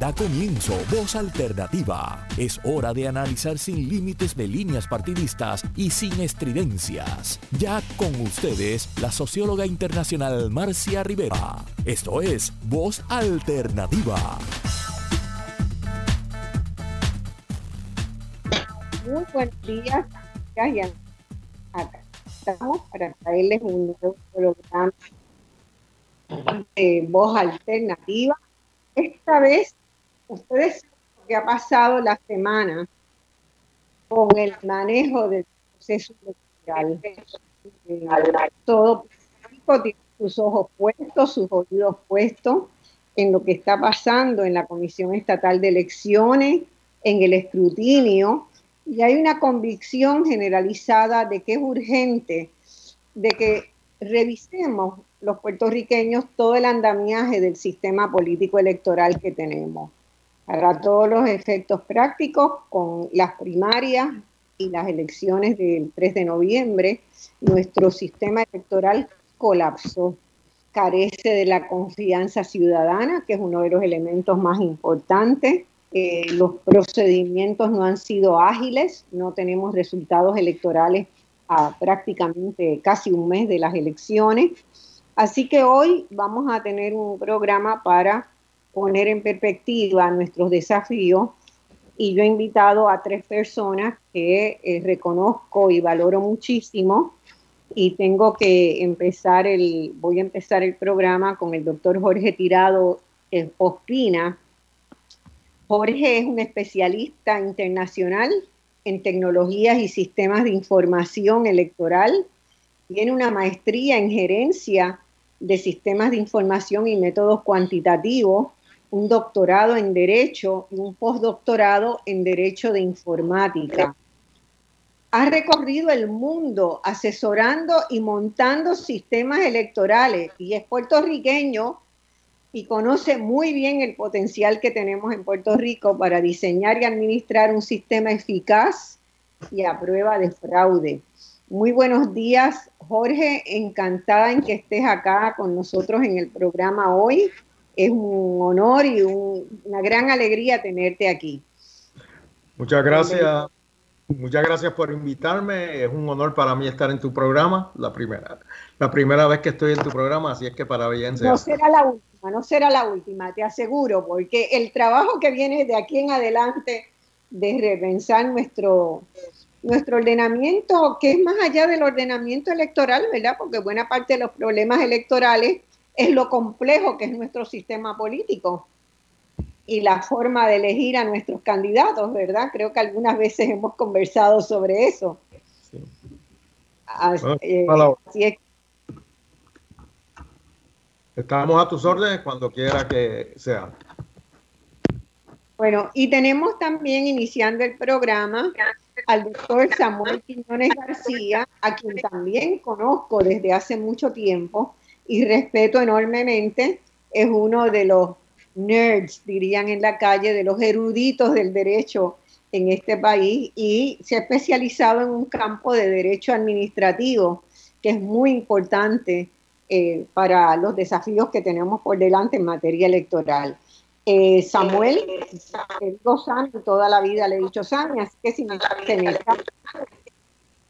Da comienzo Voz Alternativa. Es hora de analizar sin límites de líneas partidistas y sin estridencias. Ya con ustedes, la socióloga internacional Marcia Rivera. Esto es Voz Alternativa. Muy buenos días. Acá estamos para traerles un nuevo programa de Voz Alternativa. Esta vez ustedes saben lo que ha pasado la semana con el manejo del proceso electoral. Todo tiene sus ojos puestos, sus oídos puestos en lo que está pasando en la Comisión Estatal de Elecciones, en el escrutinio, y hay una convicción generalizada de que es urgente de que revisemos los puertorriqueños todo el andamiaje del sistema político electoral que tenemos para todos los efectos prácticos, con las primarias y las elecciones del 3 de noviembre, nuestro sistema electoral colapsó. Carece de la confianza ciudadana, que es uno de los elementos más importantes. Eh, los procedimientos no han sido ágiles, no tenemos resultados electorales a prácticamente casi un mes de las elecciones. Así que hoy vamos a tener un programa para poner en perspectiva nuestros desafíos y yo he invitado a tres personas que eh, reconozco y valoro muchísimo y tengo que empezar el, voy a empezar el programa con el doctor Jorge Tirado eh, Ospina. Jorge es un especialista internacional en tecnologías y sistemas de información electoral. Tiene una maestría en gerencia de sistemas de información y métodos cuantitativos un doctorado en Derecho y un postdoctorado en Derecho de Informática. Ha recorrido el mundo asesorando y montando sistemas electorales y es puertorriqueño y conoce muy bien el potencial que tenemos en Puerto Rico para diseñar y administrar un sistema eficaz y a prueba de fraude. Muy buenos días, Jorge. Encantada en que estés acá con nosotros en el programa hoy es un honor y una gran alegría tenerte aquí. Muchas gracias. Muchas gracias por invitarme. Es un honor para mí estar en tu programa, la primera, la primera vez que estoy en tu programa, así es que para bien No será la última, no será la última, te aseguro, porque el trabajo que viene de aquí en adelante de repensar nuestro, nuestro ordenamiento, que es más allá del ordenamiento electoral, ¿verdad? Porque buena parte de los problemas electorales es lo complejo que es nuestro sistema político y la forma de elegir a nuestros candidatos, ¿verdad? Creo que algunas veces hemos conversado sobre eso. Eh, Estamos a tus órdenes cuando quiera que sea. Bueno, y tenemos también iniciando el programa al doctor Samuel Quiñones García, a quien también conozco desde hace mucho tiempo y respeto enormemente. Es uno de los nerds, dirían en la calle, de los eruditos del derecho en este país y se ha especializado en un campo de derecho administrativo que es muy importante eh, para los desafíos que tenemos por delante en materia electoral. Eh, Samuel, digo Sam, toda la vida le he dicho Sam, así que si me, me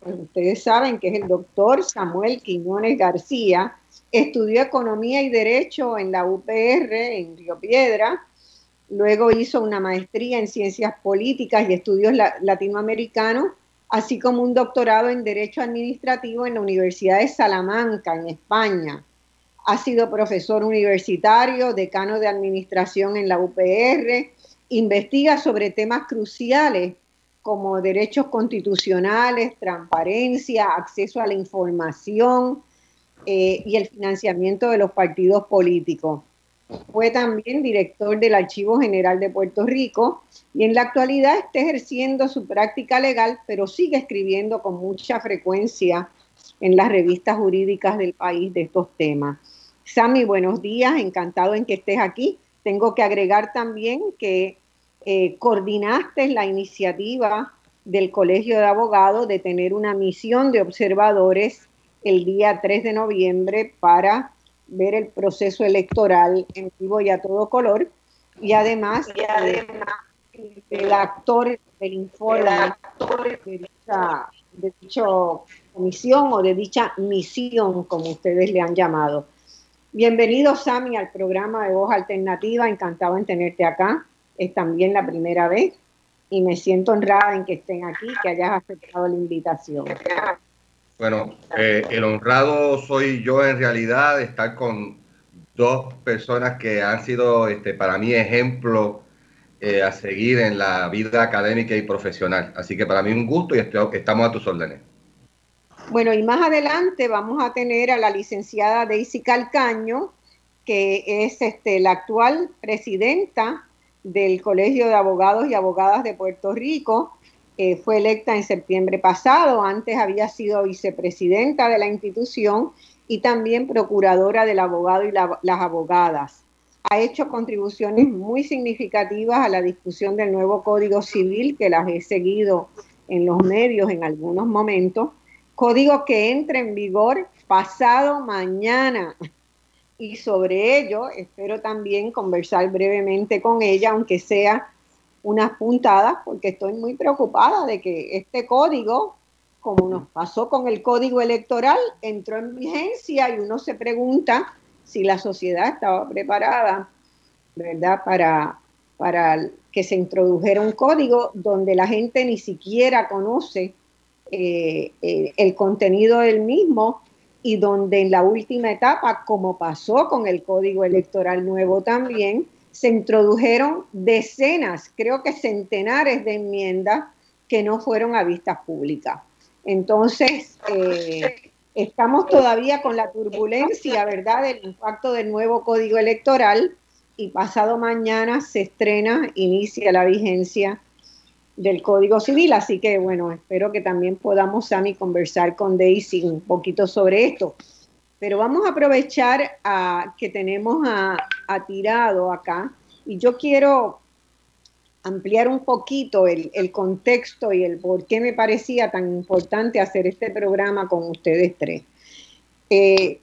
ustedes saben que es el doctor Samuel Quiñones García, Estudió economía y derecho en la UPR en Río Piedra. Luego hizo una maestría en ciencias políticas y estudios latinoamericanos, así como un doctorado en derecho administrativo en la Universidad de Salamanca, en España. Ha sido profesor universitario, decano de administración en la UPR, investiga sobre temas cruciales como derechos constitucionales, transparencia, acceso a la información, eh, y el financiamiento de los partidos políticos. Fue también director del Archivo General de Puerto Rico y en la actualidad está ejerciendo su práctica legal, pero sigue escribiendo con mucha frecuencia en las revistas jurídicas del país de estos temas. Sammy, buenos días, encantado en que estés aquí. Tengo que agregar también que eh, coordinaste la iniciativa del Colegio de Abogados de tener una misión de observadores el día 3 de noviembre para ver el proceso electoral en vivo y a todo color. y además, y además el actor del informe de dicha, de dicha comisión o de dicha misión, como ustedes le han llamado. Bienvenido, Sami, al programa de Voz Alternativa. Encantado en tenerte acá. Es también la primera vez y me siento honrada en que estén aquí, que hayas aceptado la invitación. Bueno, eh, el honrado soy yo en realidad de estar con dos personas que han sido este, para mí ejemplo eh, a seguir en la vida académica y profesional. Así que para mí un gusto y estamos a tus órdenes. Bueno, y más adelante vamos a tener a la licenciada Daisy Calcaño, que es este, la actual presidenta del Colegio de Abogados y Abogadas de Puerto Rico. Fue electa en septiembre pasado, antes había sido vicepresidenta de la institución y también procuradora del abogado y las abogadas. Ha hecho contribuciones muy significativas a la discusión del nuevo Código Civil, que las he seguido en los medios en algunos momentos. Código que entra en vigor pasado mañana. Y sobre ello espero también conversar brevemente con ella, aunque sea unas puntadas, porque estoy muy preocupada de que este código como nos pasó con el código electoral, entró en vigencia y uno se pregunta si la sociedad estaba preparada, ¿verdad?, para, para que se introdujera un código donde la gente ni siquiera conoce eh, eh, el contenido del mismo y donde en la última etapa, como pasó con el código electoral nuevo también, se introdujeron decenas, creo que centenares de enmiendas que no fueron a vistas públicas. Entonces, eh, estamos todavía con la turbulencia, ¿verdad?, del impacto del nuevo código electoral y pasado mañana se estrena, inicia la vigencia del Código Civil. Así que, bueno, espero que también podamos, Sami, conversar con Daisy un poquito sobre esto. Pero vamos a aprovechar a, que tenemos a, Tirado acá y yo quiero ampliar un poquito el, contexto y el por qué me parecía tan importante hacer este programa con ustedes tres. Eh,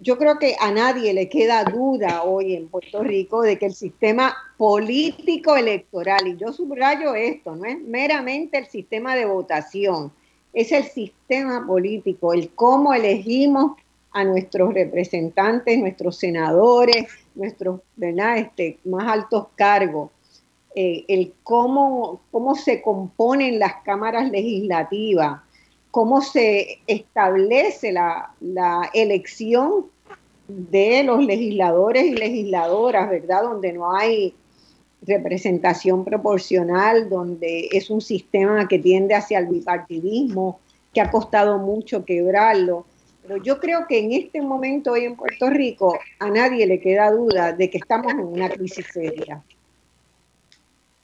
yo creo que a nadie le queda duda hoy en Puerto Rico de que el sistema político electoral, y yo subrayo esto, no es meramente el sistema de votación, es el sistema político, el cómo elegimos a nuestros representantes, nuestros senadores, nuestros este, más altos cargos eh, el cómo, cómo se componen las cámaras legislativas, cómo se establece la, elección de los legisladores y legisladoras, ¿verdad? Donde no hay representación proporcional, donde es un sistema que tiende hacia el bipartidismo, que ha costado mucho quebrarlo. Pero yo creo que en este momento hoy en Puerto Rico a nadie le queda duda de que estamos en una crisis seria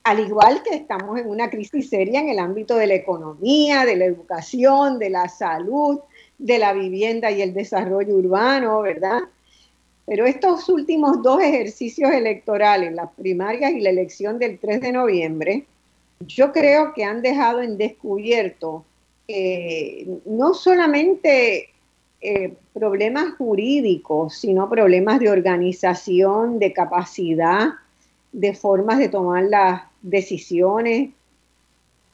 al igual que estamos en una crisis seria en el ámbito de la economía, de la educación, de la salud, de la vivienda y el desarrollo urbano, ¿verdad? Pero estos últimos dos ejercicios electorales, las primarias y la elección del 3 de noviembre, yo creo que han dejado en descubierto eh, no solamente eh, problemas jurídicos, sino problemas de organización, de capacidad, de formas de tomar las decisiones,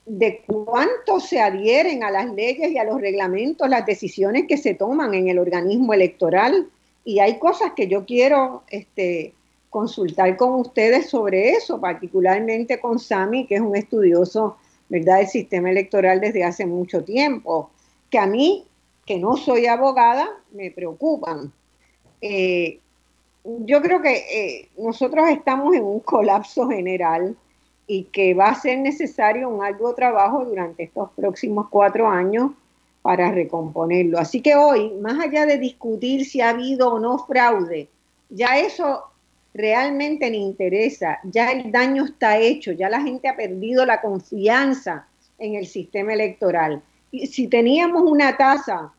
de cuánto se adhieren a las leyes y a los reglamentos las decisiones que se toman en el organismo electoral. Y hay cosas que yo quiero este, consultar con ustedes sobre eso, particularmente con Sami, que es un estudioso ¿verdad? del sistema electoral desde hace mucho tiempo, que a mí, que no soy abogada, me preocupan. Eh, yo creo que eh, nosotros estamos en un colapso general y que va a ser necesario un arduo trabajo durante estos próximos cuatro años para recomponerlo. Así que hoy, más allá de discutir si ha habido o no fraude, ya eso realmente le interesa, ya el daño está hecho, ya la gente ha perdido la confianza en el sistema electoral. Y si teníamos una tasa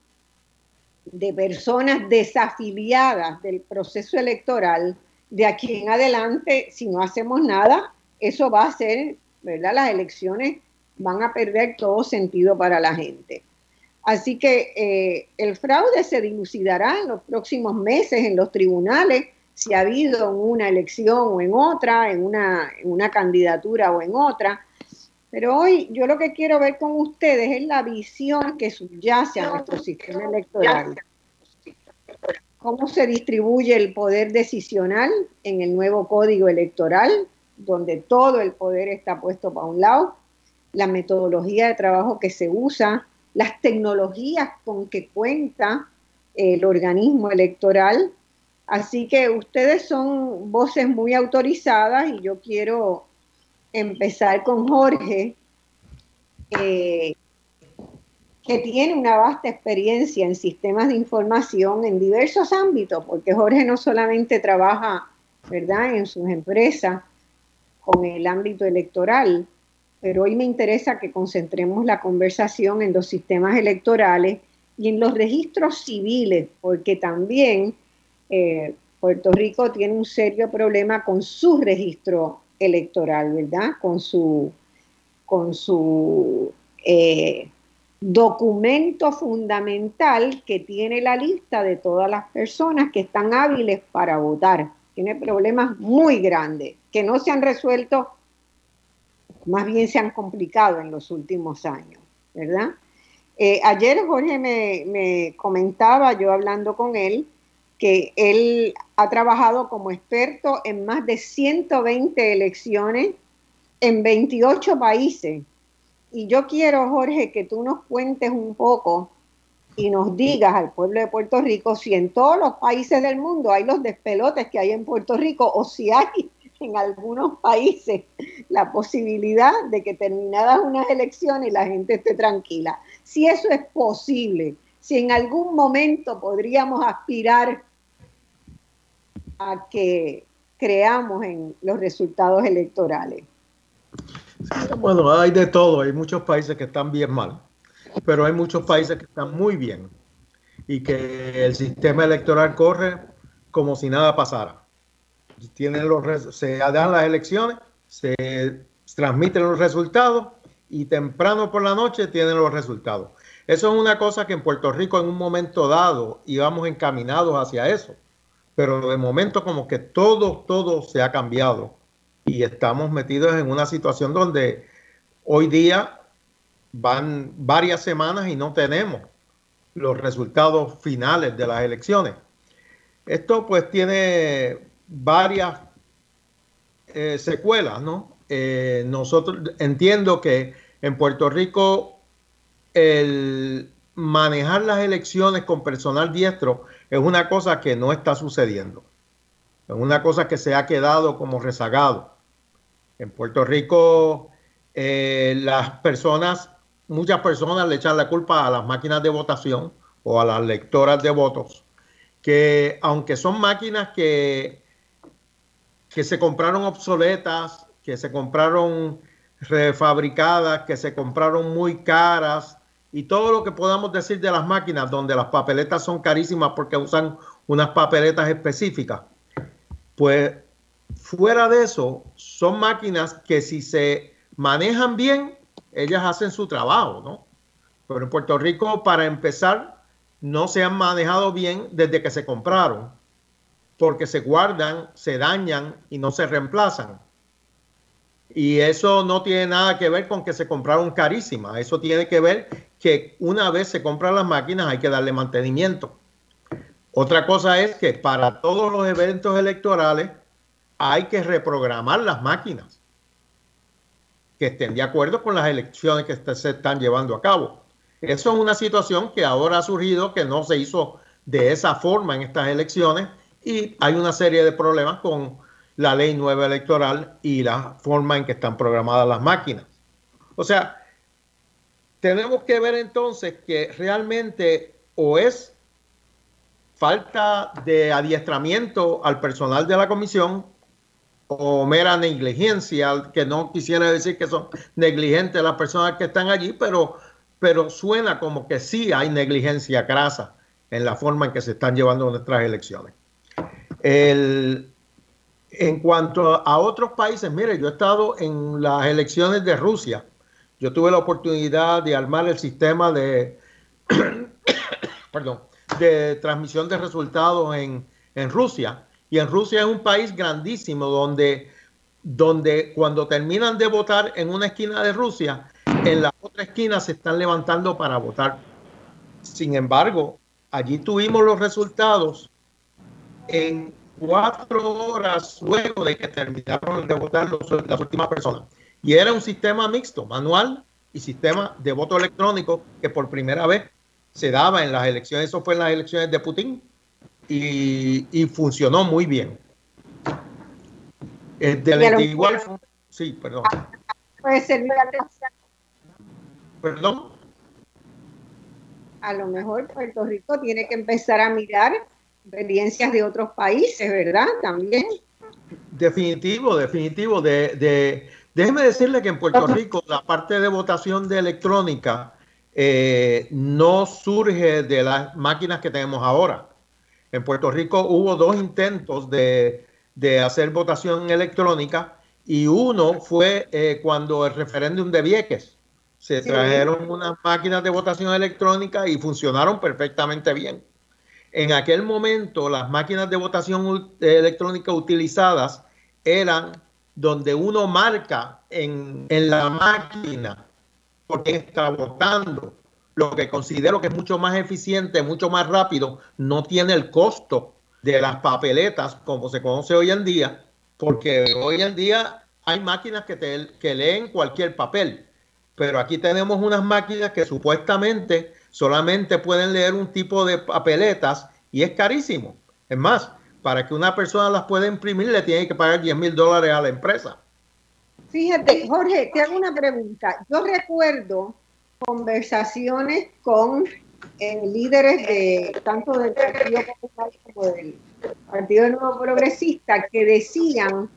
de personas desafiliadas del proceso electoral, de aquí en adelante, si no hacemos nada, eso va a ser, ¿verdad? Las elecciones van a perder todo sentido para la gente. Así que eh, el fraude se dilucidará en los próximos meses en los tribunales, si ha habido en una elección o en otra, en una, en una candidatura o en otra. Pero hoy yo lo que quiero ver con ustedes es la visión que subyace a nuestro sistema electoral. Cómo se distribuye el poder decisional en el nuevo código electoral, donde todo el poder está puesto para un lado, la metodología de trabajo que se usa, las tecnologías con que cuenta el organismo electoral. Así que ustedes son voces muy autorizadas y yo quiero empezar con Jorge, eh, que tiene una vasta experiencia en sistemas de información en diversos ámbitos, porque Jorge no solamente trabaja, ¿verdad?, en sus empresas con el ámbito electoral, pero hoy me interesa que concentremos la conversación en los sistemas electorales y en los registros civiles, porque también eh, Puerto Rico tiene un serio problema con su registro electoral, ¿verdad? Con su, con su eh, documento fundamental que tiene la lista de todas las personas que están hábiles para votar. Tiene problemas muy grandes que no se han resuelto, más bien se han complicado en los últimos años, ¿verdad? Eh, ayer Jorge me, me comentaba, yo hablando con él, que él ha trabajado como experto en más de 120 elecciones en 28 países. Y yo quiero, Jorge, que tú nos cuentes un poco y nos digas al pueblo de Puerto Rico si en todos los países del mundo hay los despelotes que hay en Puerto Rico o si hay en algunos países la posibilidad de que terminadas unas elecciones la gente esté tranquila. Si eso es posible, si en algún momento podríamos aspirar a que creamos en los resultados electorales. bueno, hay de todo, hay muchos países que están bien mal, pero hay muchos países que están muy bien y que el sistema electoral corre como si nada pasara. Tienen los, se dan las elecciones, se transmiten los resultados y temprano por la noche tienen los resultados. Eso es una cosa que en Puerto Rico en un momento dado íbamos encaminados hacia eso pero de momento como que todo, todo se ha cambiado y estamos metidos en una situación donde hoy día van varias semanas y no tenemos los resultados finales de las elecciones. Esto pues tiene varias eh, secuelas, ¿no? Eh, nosotros entiendo que en Puerto Rico el manejar las elecciones con personal diestro es una cosa que no está sucediendo. Es una cosa que se ha quedado como rezagado. En Puerto Rico, eh, las personas, muchas personas le echan la culpa a las máquinas de votación o a las lectoras de votos, que aunque son máquinas que, que se compraron obsoletas, que se compraron refabricadas, que se compraron muy caras, y todo lo que podamos decir de las máquinas donde las papeletas son carísimas porque usan unas papeletas específicas, pues fuera de eso, son máquinas que si se manejan bien, ellas hacen su trabajo, ¿no? Pero en Puerto Rico, para empezar, no se han manejado bien desde que se compraron, porque se guardan, se dañan y no se reemplazan. Y eso no tiene nada que ver con que se compraron carísimas, eso tiene que ver que una vez se compran las máquinas hay que darle mantenimiento. Otra cosa es que para todos los eventos electorales hay que reprogramar las máquinas que estén de acuerdo con las elecciones que se están llevando a cabo. Eso es una situación que ahora ha surgido, que no se hizo de esa forma en estas elecciones y hay una serie de problemas con la ley nueva electoral y la forma en que están programadas las máquinas. O sea, tenemos que ver entonces que realmente o es falta de adiestramiento al personal de la comisión o mera negligencia, que no quisiera decir que son negligentes las personas que están allí, pero, pero suena como que sí hay negligencia grasa en la forma en que se están llevando nuestras elecciones. En cuanto a otros países, mire, yo he estado en las elecciones de Rusia yo tuve la oportunidad de armar el sistema de, perdón, de transmisión de resultados en, Rusia Y en Rusia es un país grandísimo donde, donde cuando terminan de votar en una esquina de Rusia, en la otra esquina se están levantando para votar. Sin embargo, allí tuvimos los resultados en cuatro horas luego de que terminaron de votar las últimas personas. Y era un sistema mixto, manual y sistema de voto electrónico que por primera vez se daba en las elecciones, eso fue en las elecciones de Putin y, funcionó muy bien. de, igual, sí, perdón. Puede ser Perdón. A lo mejor Puerto Rico tiene que empezar a mirar experiencias de otros países, ¿verdad? También. Definitivo, definitivo. De, déjeme decirle que en Puerto Rico la parte de votación de electrónica eh, no surge de las máquinas que tenemos ahora. En Puerto Rico hubo dos intentos de, hacer votación electrónica y uno fue eh, cuando el referéndum de Vieques. Se trajeron unas máquinas de votación electrónica y funcionaron perfectamente bien. En aquel momento, las máquinas de votación electrónica utilizadas eran donde uno marca en, la máquina por está votando. Lo que considero que es mucho más eficiente, mucho más rápido, no tiene el costo de las papeletas como se conoce hoy en día, porque hoy en día hay máquinas que, que leen cualquier papel, pero aquí tenemos unas máquinas que supuestamente solamente pueden leer un tipo de papeletas y es carísimo. Es más, para que una persona las pueda imprimir le tiene que pagar 10 mil dólares a la empresa. Fíjate, Jorge, te hago una pregunta. Yo recuerdo conversaciones con eh, líderes de tanto del Partido Popular como del Partido Nuevo Progresista que decían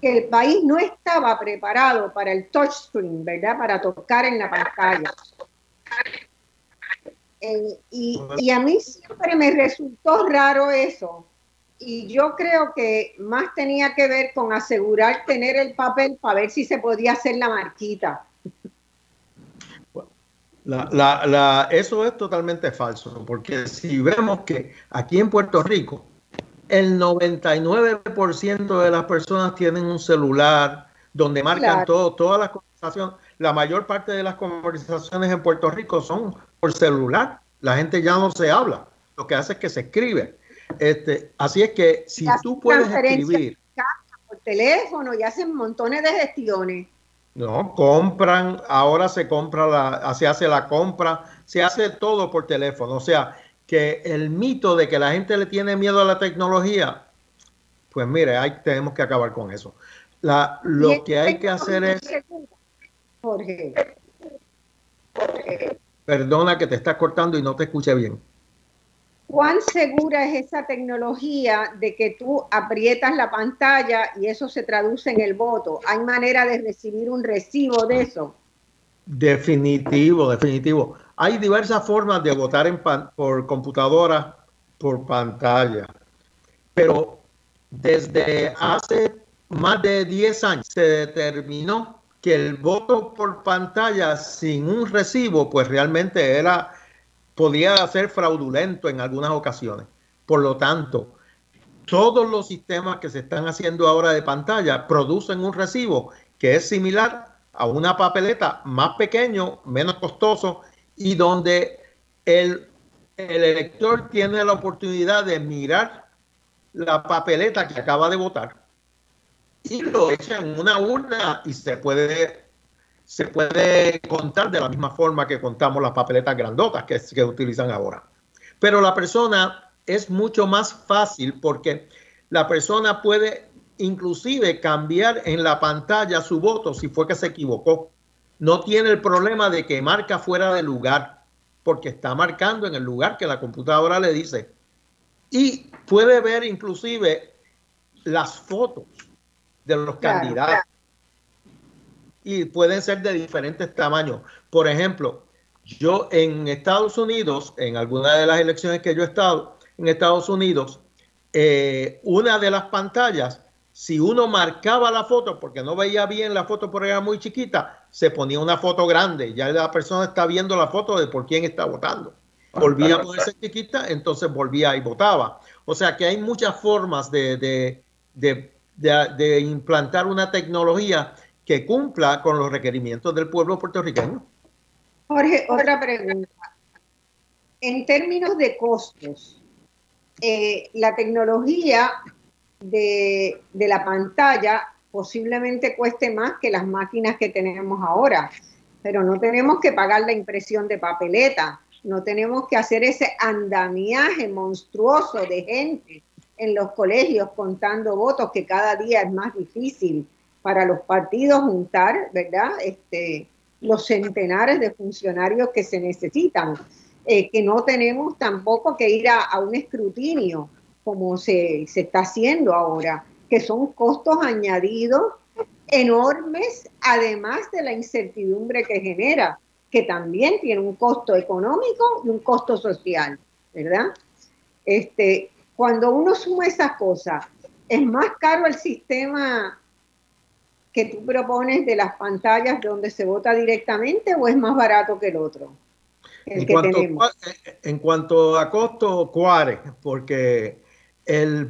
que el país no estaba preparado para el touchscreen, ¿verdad? Para tocar en la pantalla. Eh, y, a mí siempre me resultó raro eso. Y yo creo que más tenía que ver con asegurar tener el papel para ver si se podía hacer la marquita. eso es totalmente falso, porque si vemos que aquí en Puerto Rico el 99% de las personas tienen un celular donde marcan todo, todas las conversaciones, la mayor parte de las conversaciones en Puerto Rico son por celular. La gente ya no se habla, lo que hace es que se escribe. Este, así es que si tú puedes escribir por teléfono y hacen montones de gestiones. No, compran, ahora se compra la, se hace la compra, se hace todo por teléfono. O sea, que el mito de que la gente le tiene miedo a la tecnología, pues mire, ahí tenemos que acabar con eso. La, lo que hay que hacer es... Jorge. Perdona que te estás cortando y no te escuché bien. ¿Cuán segura es esa tecnología de que tú aprietas la pantalla y eso se traduce en el voto? ¿Hay manera de recibir un recibo de eso? Definitivo, definitivo. Hay diversas formas de votar en por computadora, por pantalla, pero desde hace más de 10 años se determinó que el voto por pantalla sin un recibo, pues realmente era, podía ser fraudulento en algunas ocasiones. Por lo tanto, todos los sistemas que se están haciendo ahora de pantalla producen un recibo que es similar a una papeleta más pequeño, menos costoso y donde el, el elector tiene la oportunidad de mirar la papeleta que acaba de votar y lo echan una urna y se puede, se puede contar de la misma forma que contamos las papeletas grandotas que, que utilizan ahora. Pero la persona es mucho más fácil porque la persona puede inclusive cambiar en la pantalla su voto si fue que se equivocó. No tiene el problema de que marca fuera de lugar, porque está marcando en el lugar que la computadora le dice. Y puede ver inclusive las fotos de los candidatos. Y pueden ser de diferentes tamaños. Por ejemplo, yo en Estados Unidos, en alguna de las elecciones que yo he estado en Estados Unidos, eh, una de las pantallas, si uno marcaba la foto porque no veía bien la foto porque era muy chiquita, se ponía una foto grande. Ya la persona está viendo la foto de por quién está votando. Volvía a ponerse chiquita, entonces volvía y votaba. O sea que hay muchas formas de, de implantar una tecnología que cumpla con los requerimientos del pueblo puertorriqueño. Jorge, otra pregunta. En términos de costos, eh, la tecnología de, de, la pantalla posiblemente cueste más que las máquinas que tenemos ahora, pero no tenemos que pagar la impresión de papeleta, no tenemos que hacer ese andamiaje monstruoso de gente en los colegios contando votos que cada día es más difícil para los partidos juntar, ¿verdad? Este, los centenares de funcionarios que se necesitan, eh, que no tenemos tampoco que ir a, un escrutinio como se, se está haciendo ahora, que son costos añadidos enormes, además de la incertidumbre que genera, que también tiene un costo económico y un costo social, ¿verdad? Este, cuando uno suma esas cosas, es más caro el sistema que tú propones de las pantallas donde se vota directamente o es más barato que el otro? en, cuanto, en, cuanto, a costo, cuare, porque el,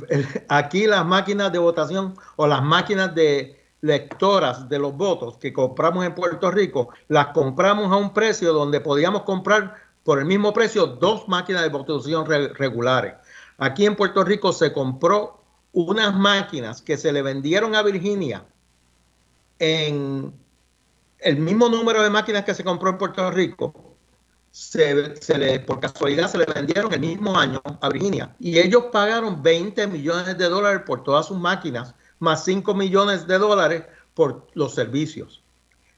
aquí las máquinas de votación o las máquinas de lectoras de los votos que compramos en Puerto Rico, las compramos a un precio donde podíamos comprar por el mismo precio dos máquinas de votación regulares. Aquí en Puerto Rico se compró unas máquinas que se le vendieron a Virginia en el mismo número de máquinas que se compró en Puerto Rico, por casualidad se le vendieron el mismo año a Virginia y ellos pagaron 20 millones de dólares por todas sus máquinas, más 5 millones de dólares por los servicios.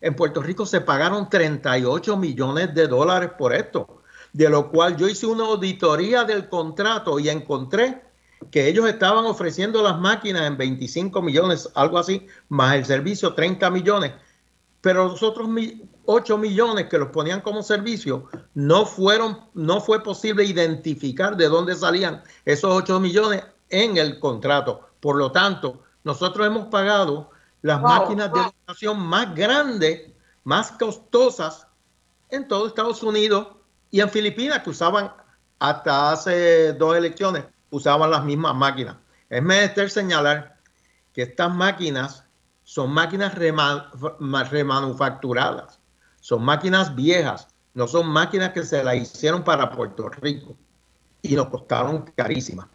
En Puerto Rico se pagaron 38 millones de dólares por esto, de lo cual yo hice una auditoría del contrato y encontré que ellos estaban ofreciendo las máquinas en 25 millones, algo así, más el servicio 30 millones, pero los otros 8 millones que los ponían como servicio, no fueron, no fue posible identificar de dónde salían esos 8 millones en el contrato. Por lo tanto, nosotros hemos pagado las máquinas de educación más grandes, más costosas en todo Estados Unidos y en Filipinas, que usaban hasta hace dos elecciones usaban las mismas máquinas. Es menester señalar que estas máquinas son máquinas remanufacturadas, son máquinas viejas, no son máquinas que se las hicieron para Puerto Rico y nos costaron carísimas.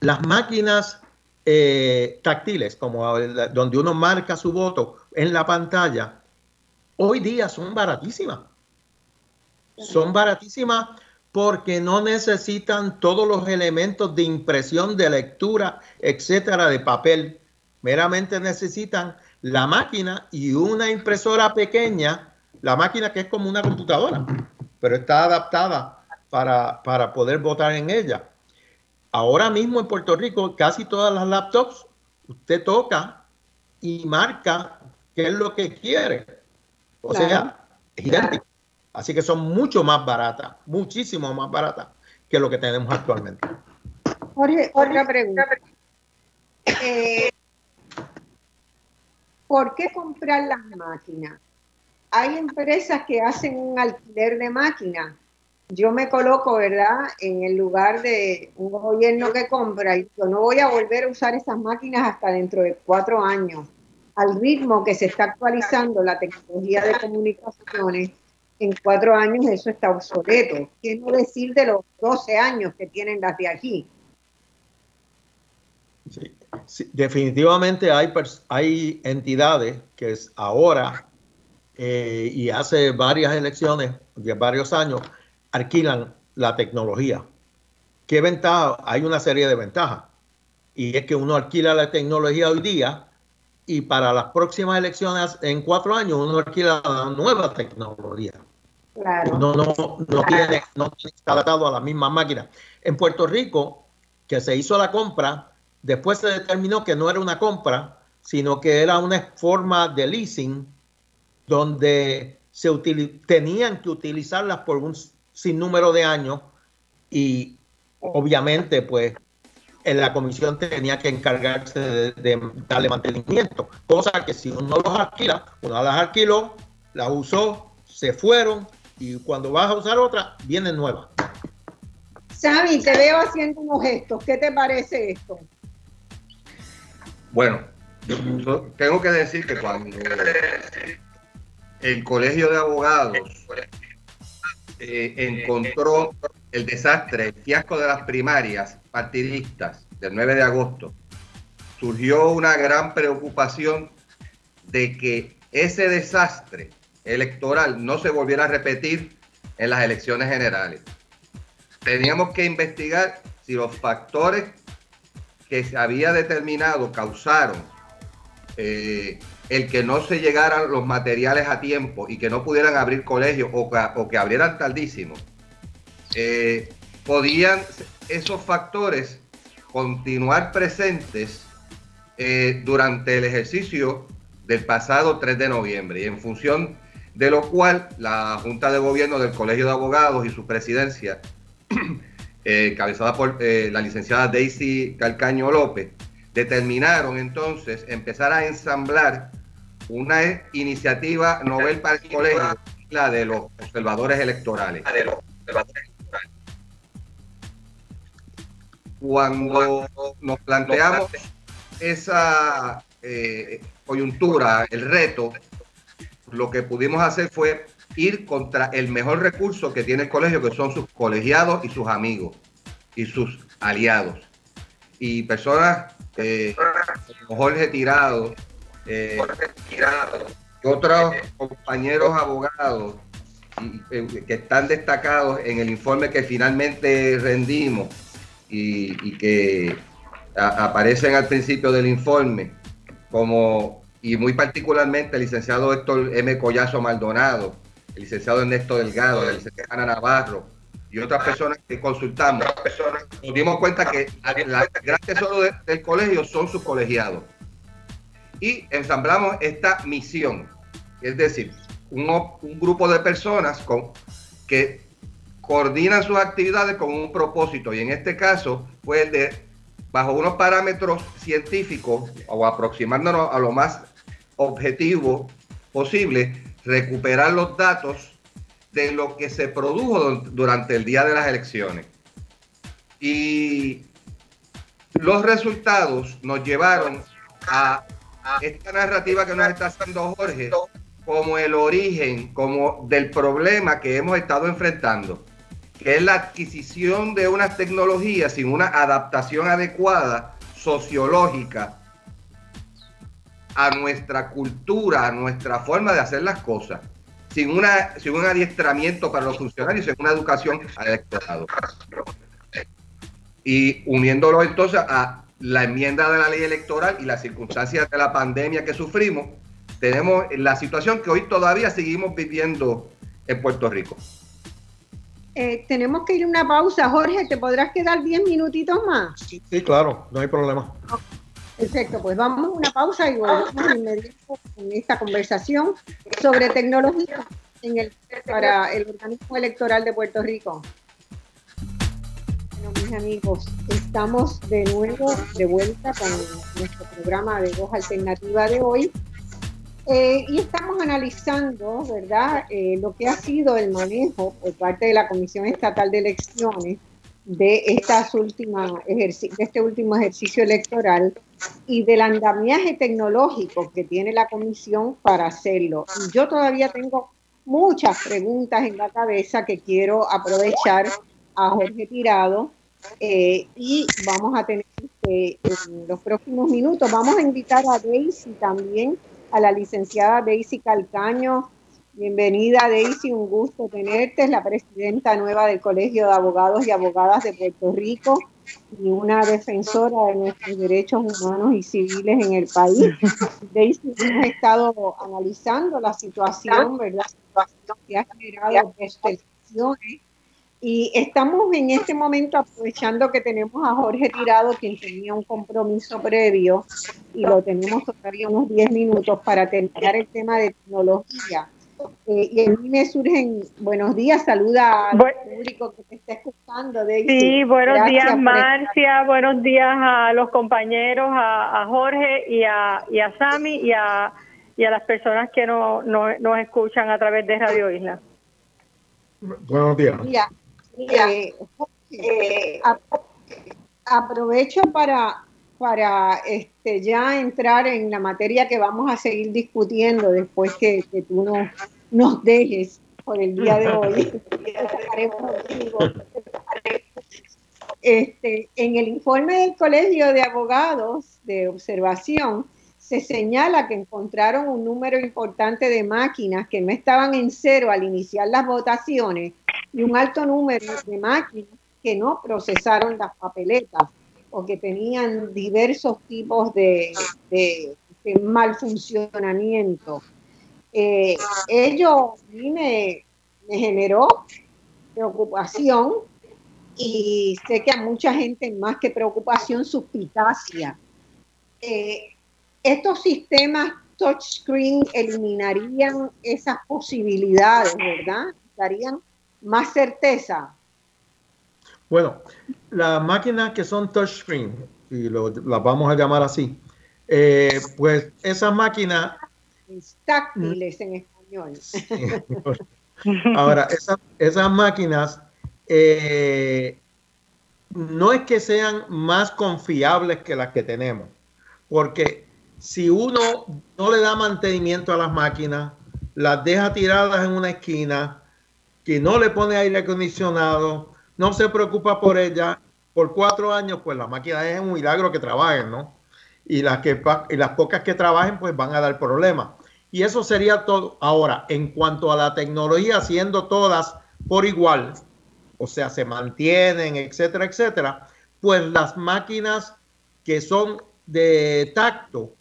Las máquinas eh, táctiles, como donde uno marca su voto en la pantalla, hoy día son baratísimas. Son baratísimas porque no necesitan todos los elementos de impresión, de lectura, etcétera, de papel. Meramente necesitan la máquina y una impresora pequeña, la máquina que es como una computadora, pero está adaptada para, para poder votar en ella. Ahora mismo en Puerto Rico, casi todas las laptops, usted toca y marca qué es lo que quiere. O sea, es idéntico. Así que son mucho más baratas, muchísimo más baratas que lo que tenemos actualmente. Jorge, otra pregunta. Eh, ¿Por qué comprar las máquinas? Hay empresas que hacen un alquiler de máquinas. Yo me coloco, ¿verdad?, en el lugar de un gobierno que compra y yo no voy a volver a usar esas máquinas hasta dentro de cuatro años. Al ritmo que se está actualizando la tecnología de comunicaciones, en cuatro años eso está obsoleto. ¿Qué no decir de los 12 años que tienen las de aquí? Definitivamente hay, hay entidades que ahora eh, y hace varias elecciones, de varios años, alquilan la tecnología. ¿Qué ventaja? Hay una serie de ventajas. Y es que uno alquila la tecnología hoy día y para las próximas elecciones en cuatro años uno alquila la nueva tecnología. No, no, no, tiene, no está adaptado a la misma máquina. En Puerto Rico, que se hizo la compra, después se determinó que no era una compra, sino que era una forma de leasing donde se tenían que utilizarlas por un sinnúmero de años y obviamente pues en la comisión tenía que encargarse de, de, darle mantenimiento, cosa que si uno los alquila, uno las alquiló, las usó, se fueron y cuando vas a usar otra, viene nueva. Sammy, te veo haciendo unos gestos. ¿Qué te parece esto? Bueno, tengo que decir que cuando el Colegio de Abogados eh, encontró el desastre, el fiasco de las primarias partidistas del 9 de agosto, surgió una gran preocupación de que ese desastre electoral no se volviera a repetir en las elecciones generales. Teníamos que investigar si los factores que se había determinado causaron eh, el que no se llegaran los materiales a tiempo y que no pudieran abrir colegios o, que abrieran tardísimo, eh, podían esos factores continuar presentes eh, durante el ejercicio del pasado 3 de noviembre y en función de lo cual la Junta de Gobierno del Colegio de Abogados y su presidencia, eh, cabezada por la licenciada Daisy Calcaño López, determinaron entonces empezar a ensamblar una iniciativa novel para el colegio, la de los observadores electorales. Cuando nos planteamos esa eh, coyuntura, el reto, lo que pudimos hacer fue ir contra el mejor recurso que tiene el colegio, que son sus colegiados y sus amigos y sus aliados. Y personas eh, como Jorge Tirado, eh, otros compañeros abogados eh, que están destacados en el informe que finalmente rendimos y, que aparecen al principio del informe, como y muy particularmente el licenciado Héctor M. Collazo Maldonado, el licenciado Ernesto Delgado, el licenciado Ana Navarro y otras personas que consultamos, nos dimos cuenta que el gran tesoro del colegio son sus colegiados y ensamblamos esta misión, es decir, un, grupo de personas con, que coordinan sus actividades con un propósito y en este caso fue el de, bajo unos parámetros científicos o aproximándonos a lo más objetivo posible, recuperar los datos de lo que se produjo durante el día de las elecciones. Y los resultados nos llevaron a esta narrativa que nos está haciendo Jorge como el origen, como del problema que hemos estado enfrentando, es la adquisición de unas tecnologías sin una adaptación adecuada sociológica a nuestra cultura, a nuestra forma de hacer las cosas, sin, una, sin un adiestramiento para los funcionarios, sin una educación electorado. Y uniéndolo entonces a la enmienda de la ley electoral y las circunstancias de la pandemia que sufrimos, tenemos la situación que hoy todavía seguimos viviendo en Puerto Rico. Eh, tenemos que ir a una pausa. Jorge, ¿te podrás quedar 10 minutitos más? Sí, claro, no hay problema. Perfecto, pues vamos a una pausa y volvemos inmediato en esta conversación sobre tecnología en el, para el organismo electoral de Puerto Rico mis amigos, estamos de nuevo de vuelta con nuestro programa de voz alternativa de hoy. Eh, y estamos analizando, ¿verdad?, eh, lo que ha sido el manejo por parte de la Comisión Estatal de Elecciones de, estas últimas de este último ejercicio electoral y del andamiaje tecnológico que tiene la Comisión para hacerlo. Y yo todavía tengo muchas preguntas en la cabeza que quiero aprovechar a Jorge Tirado eh, y vamos a tener en los próximos minutos, vamos a invitar a Daisy también, a la licenciada Daisy Calcaño. Bienvenida Daisy, un gusto tenerte, es la presidenta nueva del Colegio de Abogados y Abogadas de Puerto Rico y una defensora de nuestros derechos humanos y civiles en el país. Daisy, hemos estado analizando la situación, ¿verdad? La situación que ha generado elecciones y estamos en este momento aprovechando que tenemos a Jorge Tirado, quien tenía un compromiso previo, y lo tenemos todavía unos 10 minutos para terminar el tema de tecnología. Eh, y a mí me surgen buenos días, saluda al público que te está escuchando. Sí, buenos días Marcia, buenos días a los compañeros, a, Jorge y a, y a Sami y a, y a las personas que no, nos escuchan a través de Radio Isla. Buenos días. Eh, Eh, aprovecho para, para este, ya entrar en la materia que vamos a seguir discutiendo después que, tú nos, nos dejes por el día de hoy. Este, en el informe del Colegio de Abogados de Observación se señala que encontraron un número importante de máquinas que no estaban en cero al iniciar las votaciones y un alto número de máquinas que no procesaron las papeletas o que tenían diversos tipos de, mal funcionamiento. Eh, ello me, me generó preocupación y sé que a mucha gente más que preocupación, suspicacia. Eh, estos sistemas touchscreen eliminarían esas posibilidades, ¿verdad? Darían más certeza. Bueno, las máquinas que son touchscreen, y las vamos a llamar así, eh, pues esas máquinas... Táctiles en español. Ahora, esas, esas máquinas eh, no es que sean más confiables que las que tenemos, porque si uno no le da mantenimiento a las máquinas, las deja tiradas en una esquina, que no le pone aire acondicionado, no se preocupa por ella, por cuatro años, pues la máquina es un milagro que trabajen, ¿no? Y las, que, las pocas que trabajen, pues van a dar problemas. Y eso sería todo. Ahora, en cuanto a la tecnología, siendo todas por igual, o sea, se mantienen, etcétera, etcétera, pues las máquinas que son de tacto,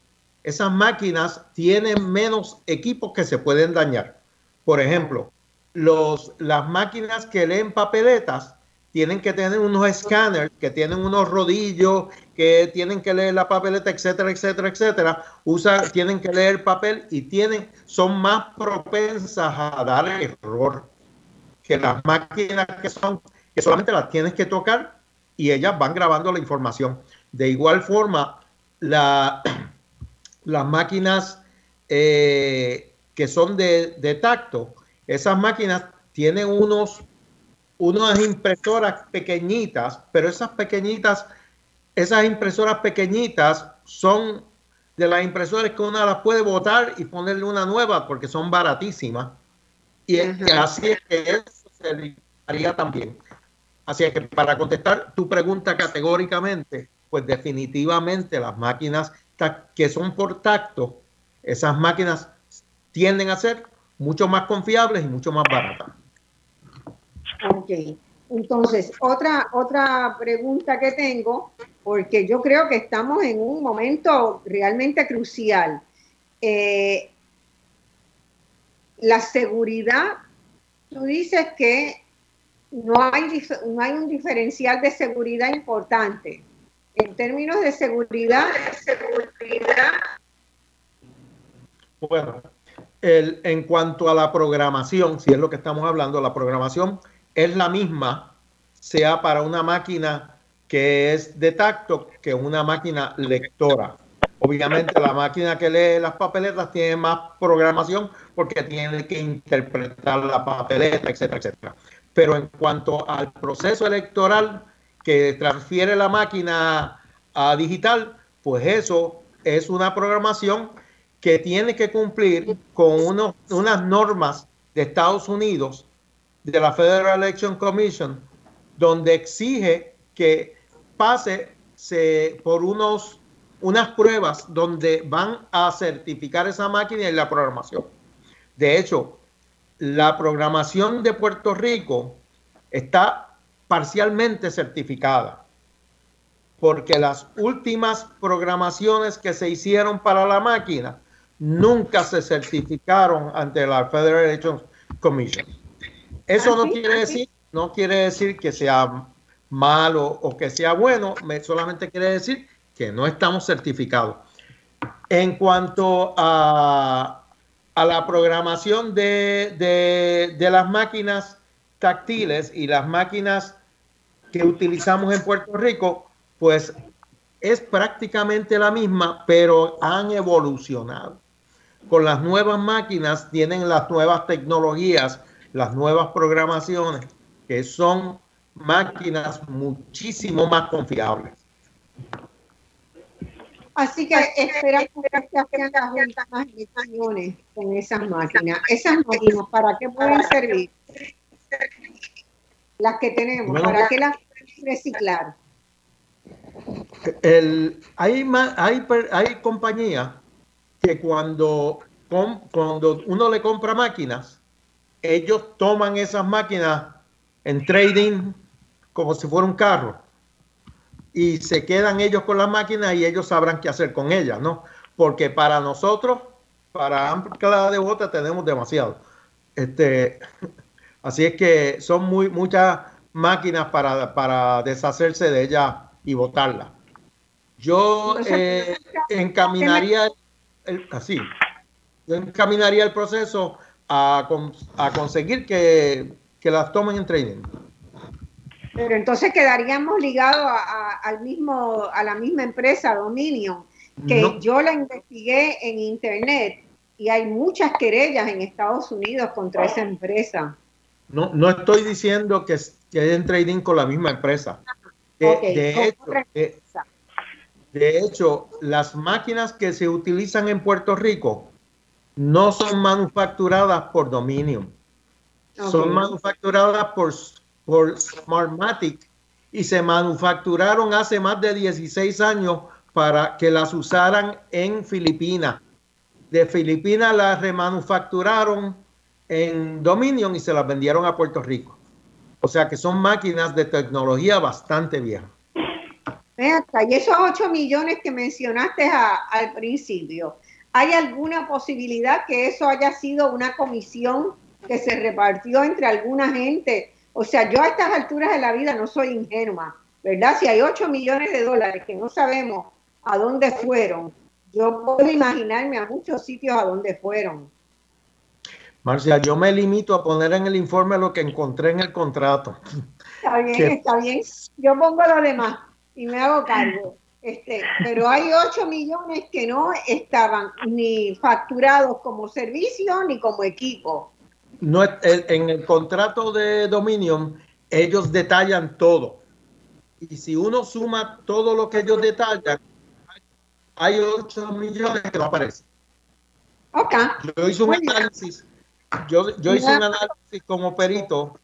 esas máquinas tienen menos equipos que se pueden dañar. Por ejemplo, los, las máquinas que leen papeletas tienen que tener unos escáneres, que tienen unos rodillos, que tienen que leer la papeleta, etcétera, etcétera, etcétera. Usan, tienen que leer papel y tienen, son más propensas a dar error que las máquinas que son, que solamente las tienes que tocar y ellas van grabando la información. De igual forma, la, las máquinas eh, que son de, tacto, esas máquinas tienen unos, unas impresoras pequeñitas, pero esas pequeñitas, esas impresoras pequeñitas son de las impresoras que una las puede botar y ponerle una nueva porque son baratísimas. Y así es que eso se haría también. Así que para contestar tu pregunta categóricamente, pues definitivamente las máquinas que son por tacto, esas máquinas tienden a ser mucho más confiables y mucho más baratas. Ok, entonces otra, otra pregunta que tengo, porque yo creo que estamos en un momento realmente crucial. Eh, la seguridad, tú dices que no hay, no hay un diferencial de seguridad importante. En términos de seguridad, Bueno, en cuanto a la programación, si es lo que estamos hablando, la programación es la misma, sea para una máquina que es de tacto que una máquina lectora. Obviamente la máquina que lee las papeletas tiene más programación porque tiene que interpretar la papeleta, etcétera, etcétera. Pero en cuanto al proceso electoral que transfiere la máquina a digital, pues eso es una programación que tiene que cumplir con unas normas de Estados Unidos, de la Federal Election Commission, donde exige que pase por unos, unas pruebas donde van a certificar esa máquina y la programación. De hecho, la programación de Puerto Rico está parcialmente certificada, porque las últimas programaciones que se hicieron para la máquina nunca se certificaron ante la Federal Election Commission. Eso no quiere decir, no quiere decir que sea malo o que sea bueno, solamente quiere decir que no estamos certificados. En cuanto a a la programación de, las máquinas táctiles y las máquinas que utilizamos en Puerto Rico, pues es prácticamente la misma, pero han evolucionado. Con las nuevas máquinas tienen las nuevas tecnologías, las nuevas programaciones, que son máquinas muchísimo más confiables. Así que esperamos que hagan las últimas emisiones con esas máquinas. Esas máquinas, ¿para qué pueden servir? Las que tenemos, ¿para qué las pueden reciclar? El, hay, hay, hay compañías que cuando, cuando uno le compra máquinas, ellos toman esas máquinas en trading como si fuera un carro y se quedan ellos con las máquinas y ellos sabrán qué hacer con ellas, ¿no? Porque para nosotros, para amplia de botas tenemos demasiado. Este, así es que son muy, muchas máquinas para, para deshacerse de ellas y botarlas. Yo eh, encaminaría el, así, yo encaminaría el proceso a, a conseguir que, que las tomen en trading. Pero entonces quedaríamos ligados a, al mismo, a la misma empresa, Dominion, que yo la investigué en internet y hay muchas querellas en Estados Unidos contra esa empresa. No, no estoy diciendo que, que en trading con la misma empresa. De, hecho, de, hecho, las máquinas que se utilizan en Puerto Rico no son manufacturadas por Dominion. Son manufacturadas por por Smartmatic y se manufacturaron hace más de 16 años para que las usaran en Filipinas. De Filipinas las remanufacturaron en Dominion y se las vendieron a Puerto Rico. O sea que son máquinas de tecnología bastante viejas. Y esos 8 millones que mencionaste al principio, ¿hay alguna posibilidad que eso haya sido una comisión que se repartió entre alguna gente o sea, yo a estas alturas de la vida no soy ingenua, ¿verdad? Si hay 8 millones de dólares que no sabemos a dónde fueron, yo puedo imaginarme a muchos sitios a dónde fueron. Marcia, yo me limito a poner en el informe lo que encontré en el contrato. Está bien, está bien. Yo pongo lo demás y me hago cargo. Este, pero hay 8 millones que no estaban ni facturados como servicio ni como equipo no, en el contrato de Dominion, ellos detallan todo. Y si uno suma todo lo que ellos detallan, hay 8 millones que no aparecen. Okay. Yo hice un análisis, yo, yo hice un análisis como perito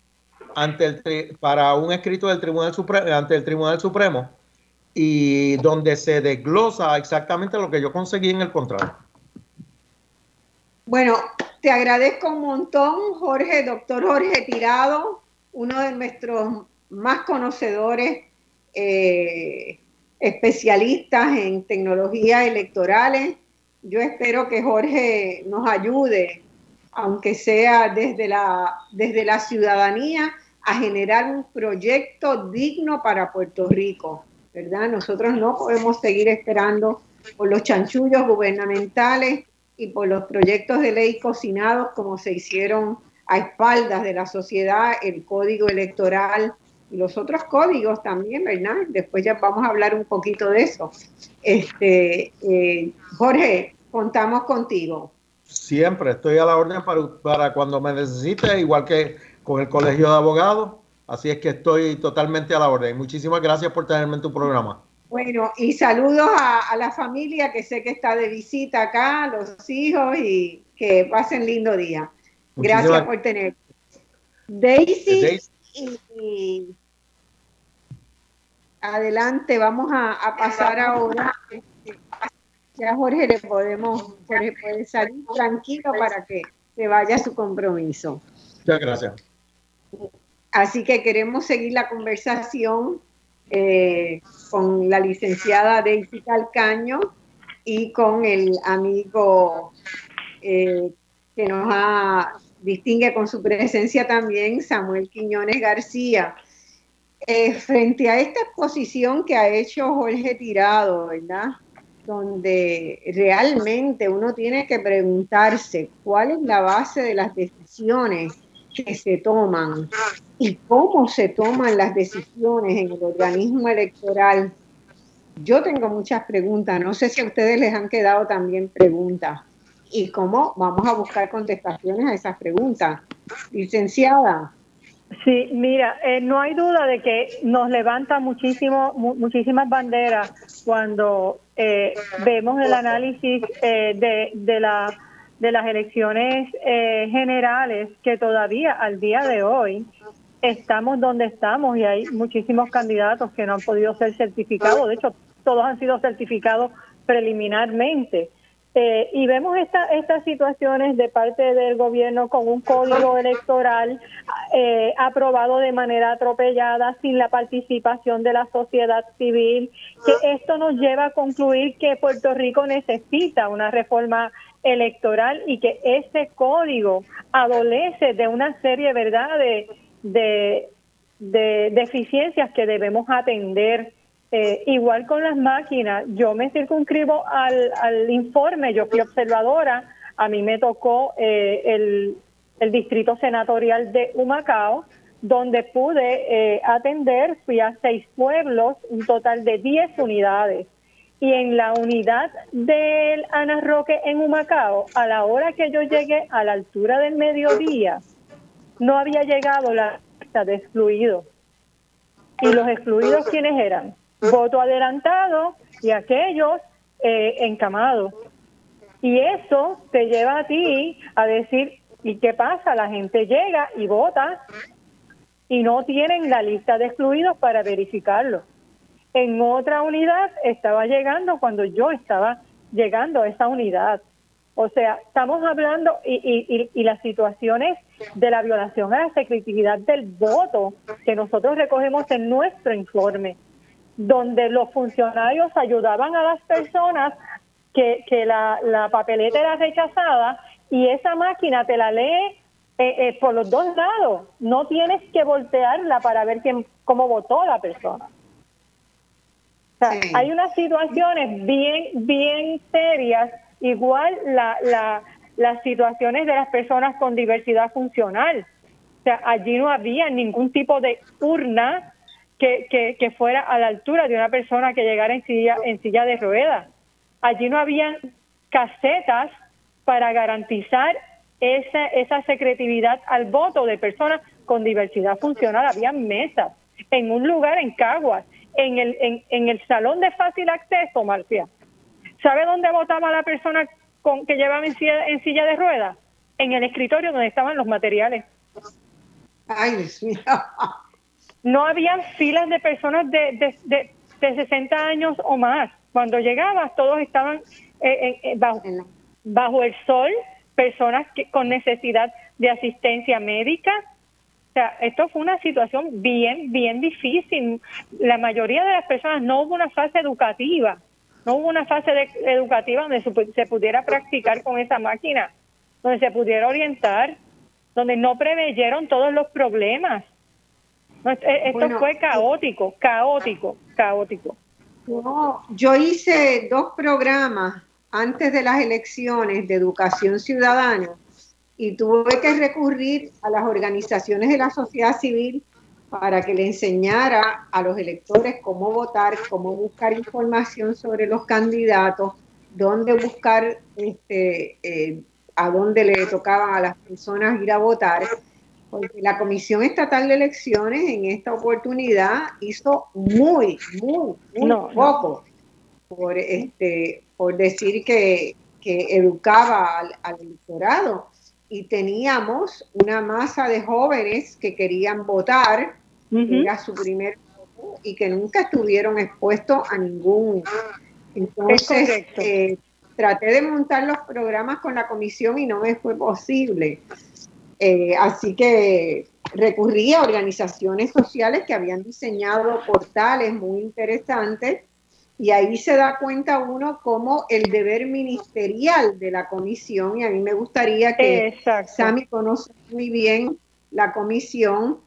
ante el para un escrito del Tribunal Supremo, ante el Tribunal Supremo y donde se desglosa exactamente lo que yo conseguí en el contrato. Bueno, te agradezco un montón, Jorge, doctor Jorge Tirado, uno de nuestros más conocedores, eh, especialistas en tecnologías electorales. Yo espero que Jorge nos ayude, aunque sea desde la, desde la ciudadanía, a generar un proyecto digno para Puerto Rico, ¿verdad? Nosotros no podemos seguir esperando por los chanchullos gubernamentales y por los proyectos de ley cocinados como se hicieron a espaldas de la sociedad, el código electoral y los otros códigos también, ¿verdad? Después ya vamos a hablar un poquito de eso. Este, eh, Jorge, contamos contigo. Siempre estoy a la orden para, para cuando me necesite, igual que con el Colegio de Abogados. Así es que estoy totalmente a la orden. Muchísimas gracias por tenerme en tu programa. Bueno, y saludos a, la familia que sé que está de visita acá, los hijos, y que pasen lindo día. Gracias por tener. Daisy, Y, adelante, vamos a, pasar ahora. Ya Jorge le podemos, Jorge puede salir tranquilo para que se vaya a su compromiso. Muchas gracias. Así que queremos seguir la conversación eh, con la licenciada Daisy Calcaño y con el amigo eh, que nos ha, distingue con su presencia también, Samuel Quiñones García. Eh, frente a esta exposición que ha hecho Jorge Tirado, ¿verdad? Donde realmente uno tiene que preguntarse cuál es la base de las decisiones que se toman y cómo se toman las decisiones en el organismo electoral. Yo tengo muchas preguntas, no sé si a ustedes les han quedado también preguntas y cómo vamos a buscar contestaciones a esas preguntas. Licenciada. Sí, mira, eh, no hay duda de que nos levanta muchísimo, muchísimas banderas cuando eh, vemos el análisis eh, de, de, la, de las elecciones generales que todavía al día de hoy estamos donde estamos y hay muchísimos candidatos que no han podido ser certificados. De hecho, todos han sido certificados preliminarmente. Eh, y vemos esta, estas situaciones de parte del gobierno con un código electoral eh, aprobado de manera atropellada, sin la participación de la sociedad civil, que esto nos lleva a concluir que Puerto Rico necesita una reforma electoral y que ese código adolece de una serie ¿verdad? De, de, de deficiencias que debemos atender eh, igual con las máquinas, yo me circunscribo al, informe, yo fui observadora, a mí me tocó eh, el, distrito senatorial de Humacao, donde pude eh, atender, fui a seis pueblos, un total de diez unidades. Y en la unidad del Ana Roque en Humacao, a la hora que yo llegué a la altura del mediodía, no había llegado la lista de excluidos. ¿Y los excluidos quiénes eran? voto adelantado y aquellos eh, encamados. Y eso te lleva a ti a decir, ¿y qué pasa? La gente llega y vota y no tienen la lista de excluidos para verificarlo. En otra unidad estaba llegando cuando yo estaba llegando a esa unidad. O sea, estamos hablando y, y, y, las situaciones de la violación a la secretividad del voto que nosotros recogemos en nuestro informe donde los funcionarios ayudaban a las personas que, que la, la papeleta era rechazada y esa máquina te la lee eh, eh, por los dos lados. No tienes que voltearla para ver quién, cómo votó la persona. O sea, Hay unas situaciones bien, bien serias, igual la, la, las situaciones de las personas con diversidad funcional. O sea, allí no había ningún tipo de urna que, que, fuera a la altura de una persona que llegara en silla, en silla de ruedas. Allí no habían casetas para garantizar esa, esa secretividad al voto de personas con diversidad funcional. Había mesas en un lugar en Caguas, en el, en, en el salón de fácil acceso, Marcia. ¿Sabe dónde votaba la persona con, que llevaba en silla, en silla de ruedas? En el escritorio donde estaban los materiales. Ay, Dios mío. no había filas de personas de, de, de, 60 años o más. Cuando llegabas, todos estaban eh, eh, bajo, bajo, el sol, personas que, con necesidad de asistencia médica. O sea, esto fue una situación bien, bien difícil. La mayoría de las personas no hubo una fase educativa, no hubo una fase educativa donde se pudiera practicar con esa máquina, donde se pudiera orientar, donde no preveyeron todos los problemas. Eh, esto fue caótico, caótico, caótico. yo hice dos programas antes de las elecciones de educación ciudadana y tuve que recurrir a las organizaciones de la sociedad civil para que le enseñara a los electores cómo votar, cómo buscar información sobre los candidatos, dónde buscar, este, eh, a dónde le tocaba a las personas ir a votar porque la Comisión Estatal de Elecciones en esta oportunidad hizo muy, muy, muy poco por este por decir que, educaba al, electorado. Y teníamos una masa de jóvenes que querían votar, era su primer y que nunca estuvieron expuestos a ningún. Entonces, eh, traté de montar los programas con la comisión y no me fue posible. Eh, así que recurrí a organizaciones sociales que habían diseñado portales muy interesantes y ahí se da cuenta uno como el deber ministerial de la comisión y a mí me gustaría que Sami conoce muy bien la comisión,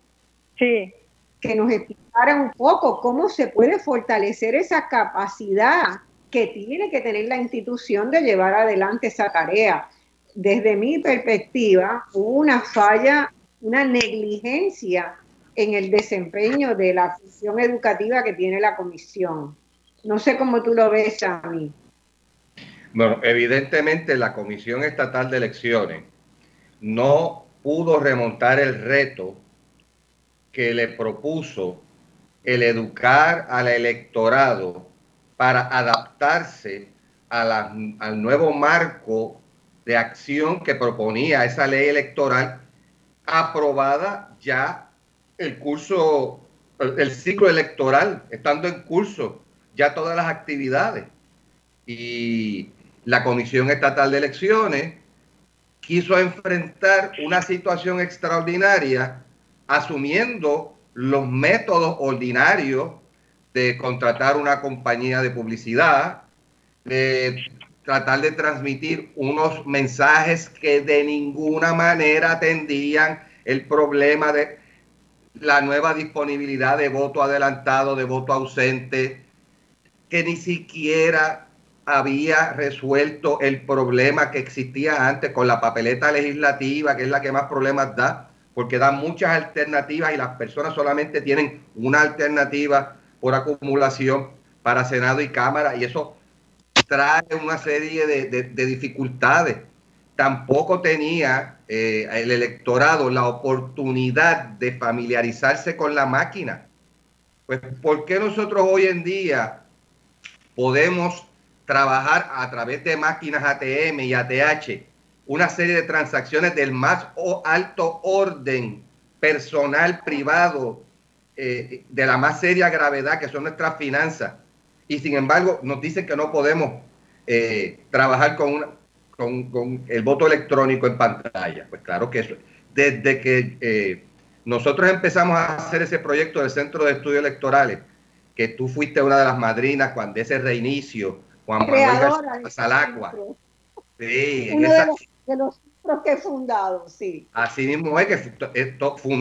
sí. Que nos explicara un poco cómo se puede fortalecer esa capacidad que tiene que tener la institución de llevar adelante esa tarea desde mi perspectiva, hubo una falla, una negligencia en el desempeño de la función educativa que tiene la comisión. No sé cómo tú lo ves mí. Bueno, evidentemente la Comisión Estatal de Elecciones no pudo remontar el reto que le propuso el educar al electorado para adaptarse al nuevo marco de acción que proponía esa ley electoral aprobada ya el curso, el ciclo electoral, estando en curso ya todas las actividades. Y la Comisión Estatal de Elecciones quiso enfrentar una situación extraordinaria asumiendo los métodos ordinarios de contratar una compañía de publicidad, de tratar de transmitir unos mensajes que de ninguna manera atendían el problema de la nueva disponibilidad de voto adelantado, de voto ausente, que ni siquiera había resuelto el problema que existía antes con la papeleta legislativa, que es la que más problemas da, porque da muchas alternativas y las personas solamente tienen una alternativa por acumulación para Senado y Cámara, y eso trae una serie de, dificultades. Tampoco tenía eh, el electorado la oportunidad de familiarizarse con la máquina. Pues, ¿por qué nosotros hoy en día podemos trabajar a través de máquinas ATM y ATH una serie de transacciones del más alto orden personal, privado, eh, de la más seria gravedad, que son nuestras finanzas? y sin embargo nos dicen que no podemos eh, trabajar con, con, el voto electrónico en pantalla. Pues claro que eso, desde que eh, nosotros empezamos a hacer ese proyecto del Centro de Estudios Electorales, que tú fuiste una de las madrinas cuando ese reinicio, Juan Manuel Salacua. Sí, Uno de, los, los que he fundado, sí. Así mismo es que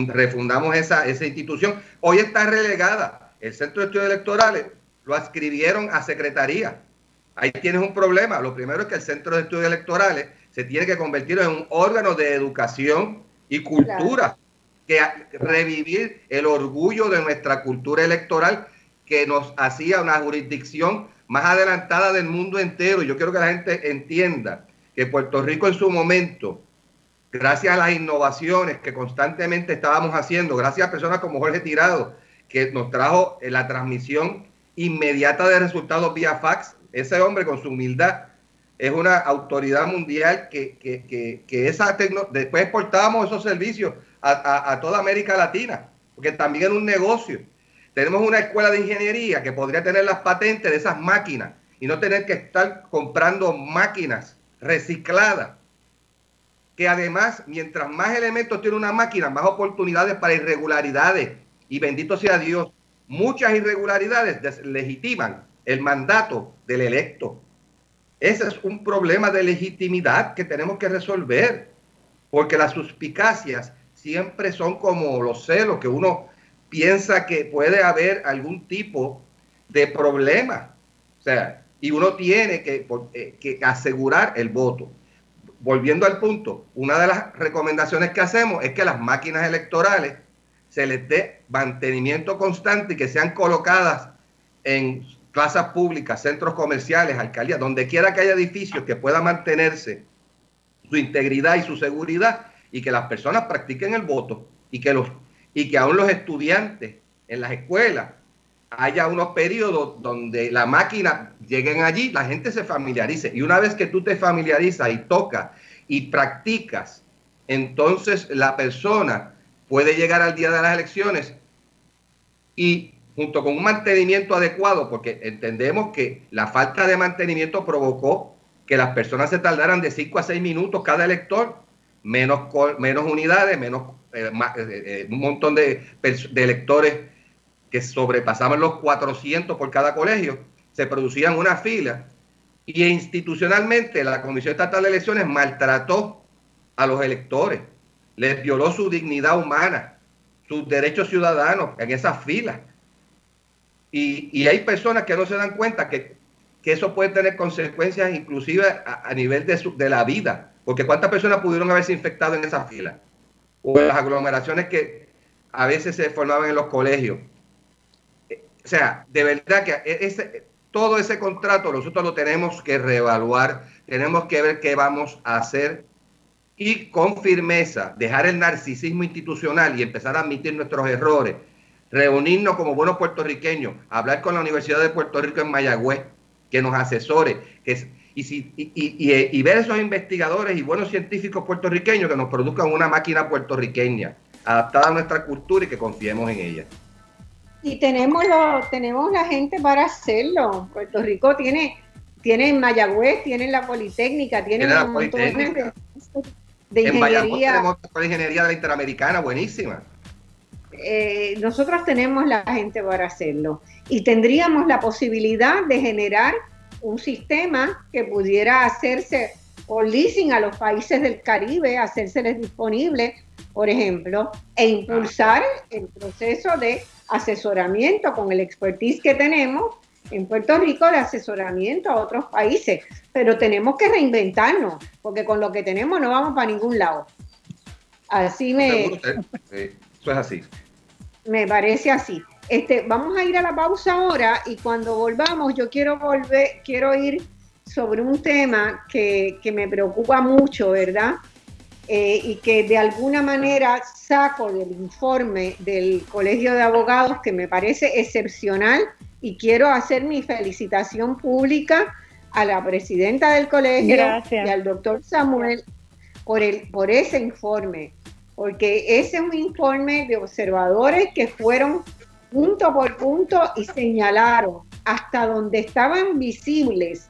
refundamos esa, esa institución. Hoy está relegada. El Centro de Estudios Electorales lo adscribieron a secretaría. Ahí tienes un problema. Lo primero es que el Centro de Estudios Electorales se tiene que convertir en un órgano de educación y cultura, que revivir el orgullo de nuestra cultura electoral que nos hacía una jurisdicción más adelantada del mundo entero. Yo quiero que la gente entienda que Puerto Rico en su momento, gracias a las innovaciones que constantemente estábamos haciendo, gracias a personas como Jorge Tirado, que nos trajo la transmisión inmediata de resultados vía fax. Ese hombre con su humildad es una autoridad mundial que, que, que, esa después exportamos esos servicios a, a, toda América Latina, porque también es un negocio. Tenemos una escuela de ingeniería que podría tener las patentes de esas máquinas y no tener que estar comprando máquinas recicladas. Que además, mientras más elementos tiene una máquina, más oportunidades para irregularidades. Y bendito sea Dios, muchas irregularidades deslegitiman el mandato del electo. Ese es un problema de legitimidad que tenemos que resolver, porque las suspicacias siempre son como los celos, que uno piensa que puede haber algún tipo de problema. O sea, y uno tiene que, eh, que asegurar el voto. Volviendo al punto, una de las recomendaciones que hacemos es que las máquinas electorales se les dé mantenimiento constante y que sean colocadas en plazas públicas, centros comerciales, alcaldías, donde quiera que haya edificios que puedan mantenerse su integridad y su seguridad y que las personas practiquen el voto y que, los, y que aún los estudiantes en las escuelas haya unos periodos donde la máquina lleguen allí, la gente se familiarice. Y una vez que tú te familiarizas y tocas y practicas, entonces la persona puede llegar al día de las elecciones y junto con un mantenimiento adecuado, porque entendemos que la falta de mantenimiento provocó que las personas se tardaran de 5 a 6 minutos cada elector, menos, menos unidades, menos eh, eh, eh, un montón de, de electores que sobrepasaban los 400 por cada colegio, se producían una fila y institucionalmente la Comisión Estatal de Elecciones maltrató a los electores les violó su dignidad humana, sus derechos ciudadanos en esas filas. Y, hay personas que no se dan cuenta que, eso puede tener consecuencias inclusive a, nivel de, de la vida, porque cuántas personas pudieron haberse infectado en esas filas, o en las aglomeraciones que a veces se formaban en los colegios. O sea, de verdad que ese, todo ese contrato nosotros lo tenemos que reevaluar, tenemos que ver qué vamos a hacer y con firmeza dejar el narcisismo institucional y empezar a admitir nuestros errores, reunirnos como buenos puertorriqueños, hablar con la Universidad de Puerto Rico en Mayagüez, que nos asesore, y, si, y, y, ver esos investigadores y buenos científicos puertorriqueños que nos produzcan una máquina puertorriqueña adaptada a nuestra cultura y que confiemos en ella. Y tenemos, lo, tenemos la gente para hacerlo. Puerto Rico tiene, tiene en Mayagüez, tiene la Politécnica, tiene, la Politécnica. De, de, ingeniería. tenemos la ingeniería de la Interamericana, buenísima. Eh, nosotros tenemos la gente para hacerlo y tendríamos la posibilidad de generar un sistema que pudiera hacerse por leasing a los países del Caribe, hacérseles disponible, por ejemplo, e impulsar el proceso de asesoramiento con el expertise que tenemos en Puerto Rico de asesoramiento a otros países. Pero tenemos que reinventarnos, porque con lo que tenemos no vamos para ningún lado. Así me... eso es así. Me parece así. Este, vamos a ir a la pausa ahora y cuando volvamos yo quiero volver, quiero ir sobre un tema que, me preocupa mucho, ¿verdad? Eh, y que de alguna manera saco del informe del Colegio de Abogados que me parece excepcional y quiero hacer mi felicitación pública a la presidenta del colegio y al doctor Samuel por, el, por ese informe, porque ese es un informe de observadores que fueron punto por punto y señalaron hasta donde estaban visibles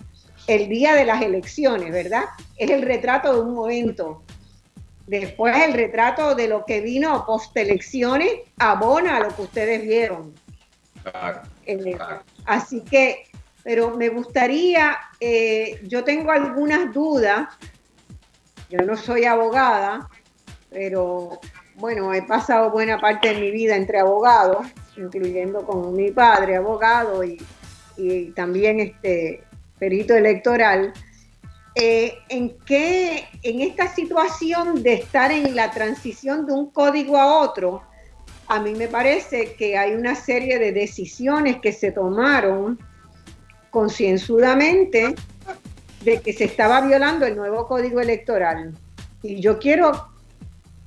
el día de las elecciones, ¿verdad? Es el retrato de un momento. Después el retrato de lo que vino post elecciones abona a lo que ustedes vieron. Eh, así que, pero me gustaría, eh, yo tengo algunas dudas, yo no soy abogada, pero bueno, he pasado buena parte de mi vida entre abogados incluyendo con mi padre, abogado y, también este perito electoral, eh, en que en esta situación de estar en la transición de un código a otro, a mí me parece que hay una serie de decisiones que se tomaron concienzudamente de que se estaba violando el nuevo código electoral. Y yo quiero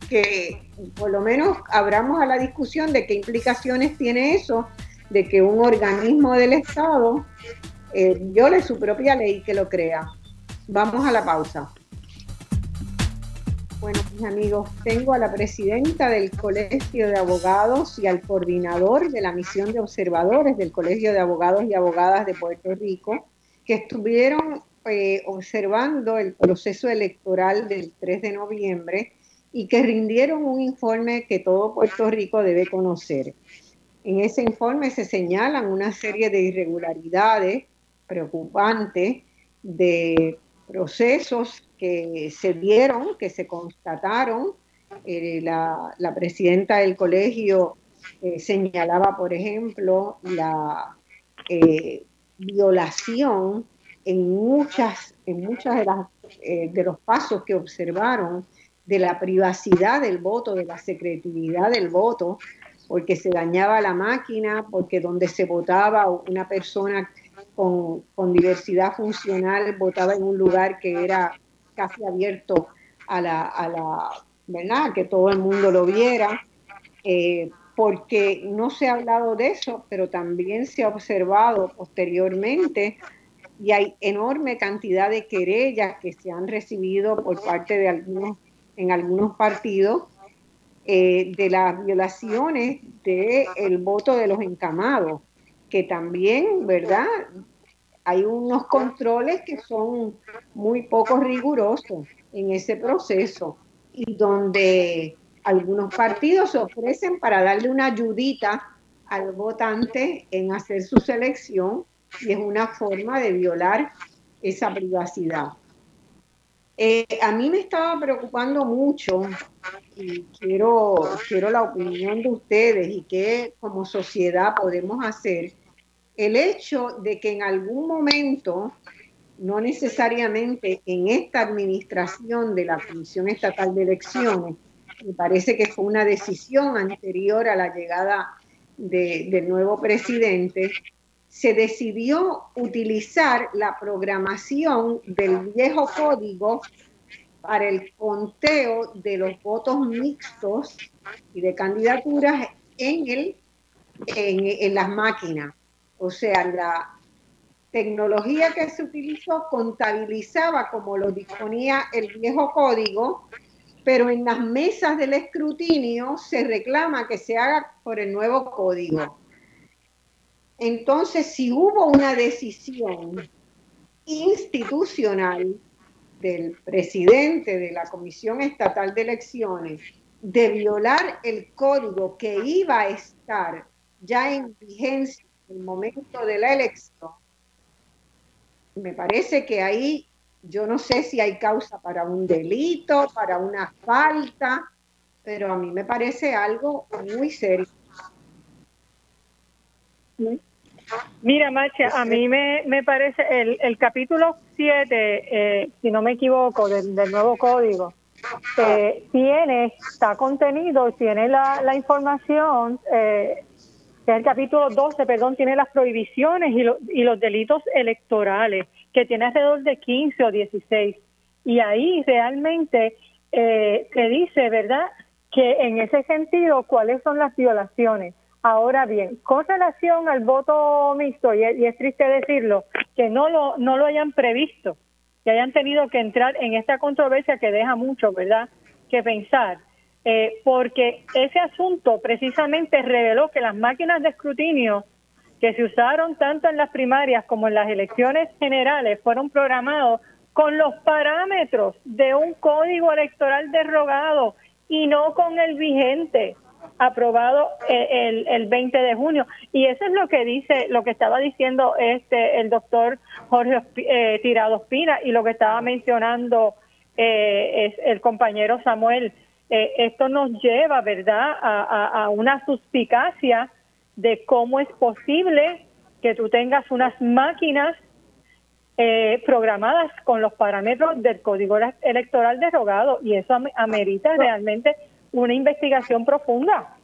que por lo menos abramos a la discusión de qué implicaciones tiene eso, de que un organismo del Estado eh, viole su propia ley que lo crea. Vamos a la pausa. Bueno, mis amigos, tengo a la presidenta del Colegio de Abogados y al coordinador de la misión de observadores del Colegio de Abogados y Abogadas de Puerto Rico, que estuvieron eh, observando el proceso electoral del 3 de noviembre y que rindieron un informe que todo Puerto Rico debe conocer. En ese informe se señalan una serie de irregularidades preocupantes de procesos que se dieron, que se constataron. Eh, la, presidenta del colegio eh, señalaba, por ejemplo, la eh, violación en muchas, en muchas de, las, de los pasos que observaron de la privacidad del voto, de la secretividad del voto, porque se dañaba la máquina, porque donde se votaba una persona con, diversidad funcional votaba en un lugar que era casi abierto a la, a la ¿verdad? Que todo el mundo lo viera, eh, porque no se ha hablado de eso, pero también se ha observado posteriormente y hay enorme cantidad de querellas que se han recibido por parte de algunos en algunos partidos eh, de las violaciones del el voto de los encamados, que también, ¿verdad? Hay unos controles que son muy poco rigurosos en ese proceso y donde algunos partidos se ofrecen para darle una ayudita al votante en hacer su selección y es una forma de violar esa privacidad. Eh, a mí me estaba preocupando mucho y quiero, quiero la opinión de ustedes y qué como sociedad podemos hacer el hecho de que en algún momento, no necesariamente en esta administración de la Comisión Estatal de Elecciones, me parece que fue una decisión anterior a la llegada del nuevo presidente, se decidió utilizar la programación del viejo código para el conteo de los votos mixtos y de candidaturas en, el, en las máquinas. O sea, la tecnología que se utilizó contabilizaba como lo disponía el viejo código, pero en las mesas del escrutinio se reclama que se haga por el nuevo código. Entonces, si hubo una decisión institucional del presidente de la Comisión Estatal de Elecciones de violar el código que iba a estar ya en vigencia en el momento de la elección, me parece que ahí yo no sé si hay causa para un delito, para una falta, pero a mí me parece algo muy serio. Mira, Marcia, a mí me, me parece el, el capítulo 7, eh, si no me equivoco, del, nuevo código, eh, tiene, está contenido, tiene la, la información, eh, el capítulo 12, perdón, tiene las prohibiciones y, y los delitos electorales, que tiene alrededor de 15 o 16. Y ahí realmente eh, te dice, ¿verdad?, que en ese sentido, cuáles son las violaciones Ahora bien, con relación al voto mixto, y, es triste decirlo, que no lo, no lo hayan previsto, que hayan tenido que entrar en esta controversia que deja mucho, ¿verdad?, que pensar, eh, porque ese asunto precisamente reveló que las máquinas de escrutinio que se usaron tanto en las primarias como en las elecciones generales fueron programados con los parámetros de un código electoral derogado y no con el vigente aprobado eh, el, el 20 de junio. Y eso es lo que dice, lo que estaba diciendo este el doctor Jorge eh, Tirado Espina y lo que estaba mencionando eh, es el compañero Samuel. Eh, esto nos lleva, ¿verdad?, a, a, una suspicacia de cómo es posible que tú tengas unas máquinas eh, programadas con los parámetros del código electoral derogado y eso amerita realmente una investigación profunda.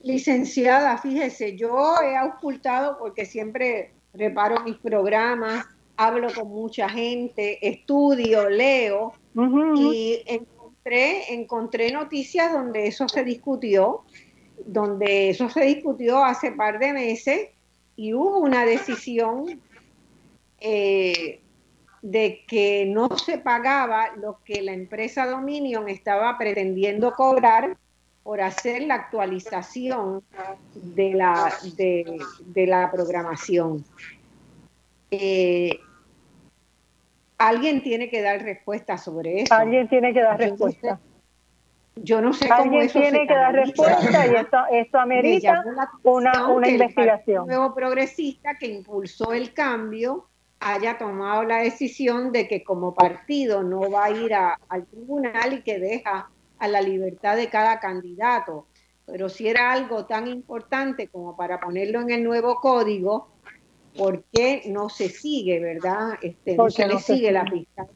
Licenciada, fíjese, yo he ocultado porque siempre reparo mis programas, hablo con mucha gente, estudio, leo y encontré, noticias donde eso se discutió, donde eso se discutió hace par de meses y hubo una decisión eh, de que no se pagaba lo que la empresa Dominion estaba pretendiendo cobrar por hacer la actualización de la, de, la programación. Eh, alguien tiene que dar respuesta sobre eso. Alguien tiene que dar respuesta. Yo no sé cómo Alguien tiene que dar respuesta y esto, esto amerita una, una investigación. El nuevo progresista que impulsó el cambio haya tomado la decisión de que como partido no va a ir al tribunal y que deja a la libertad de cada candidato. Pero si era algo tan importante como para ponerlo en el nuevo código, ¿por qué no se sigue, verdad? Este, no se le sigue la pista.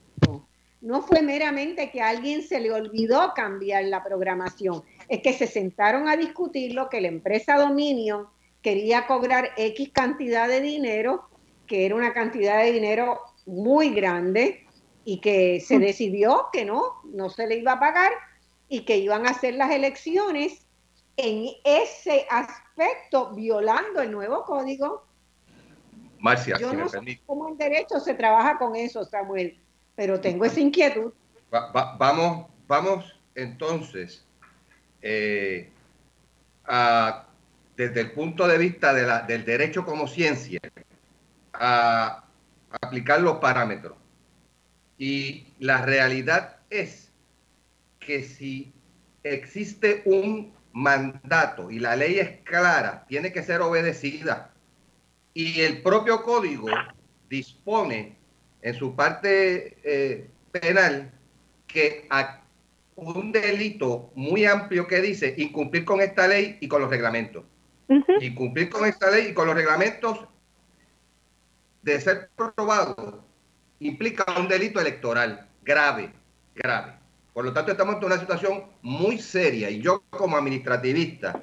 No fue meramente que a alguien se le olvidó cambiar la programación, es que se sentaron a discutirlo, que la empresa Dominion quería cobrar X cantidad de dinero que era una cantidad de dinero muy grande y que se mm. decidió que no, no se le iba a pagar y que iban a hacer las elecciones en ese aspecto, violando el nuevo código. Marcia, Yo no sé cómo en derecho se trabaja con eso, Samuel, pero tengo esa inquietud. vamos, vamos entonces eh, desde el punto de vista de la, del derecho como ciencia, a aplicar los parámetros. Y la realidad es que si existe un mandato y la ley es clara, tiene que ser obedecida. Y el propio código dispone en su parte eh, penal que un delito muy amplio que dice incumplir con esta ley y con los reglamentos. Incumplir con esta ley y con los reglamentos de ser probado implica un delito electoral grave, grave. Por lo tanto, estamos en una situación muy seria y yo como administrativista,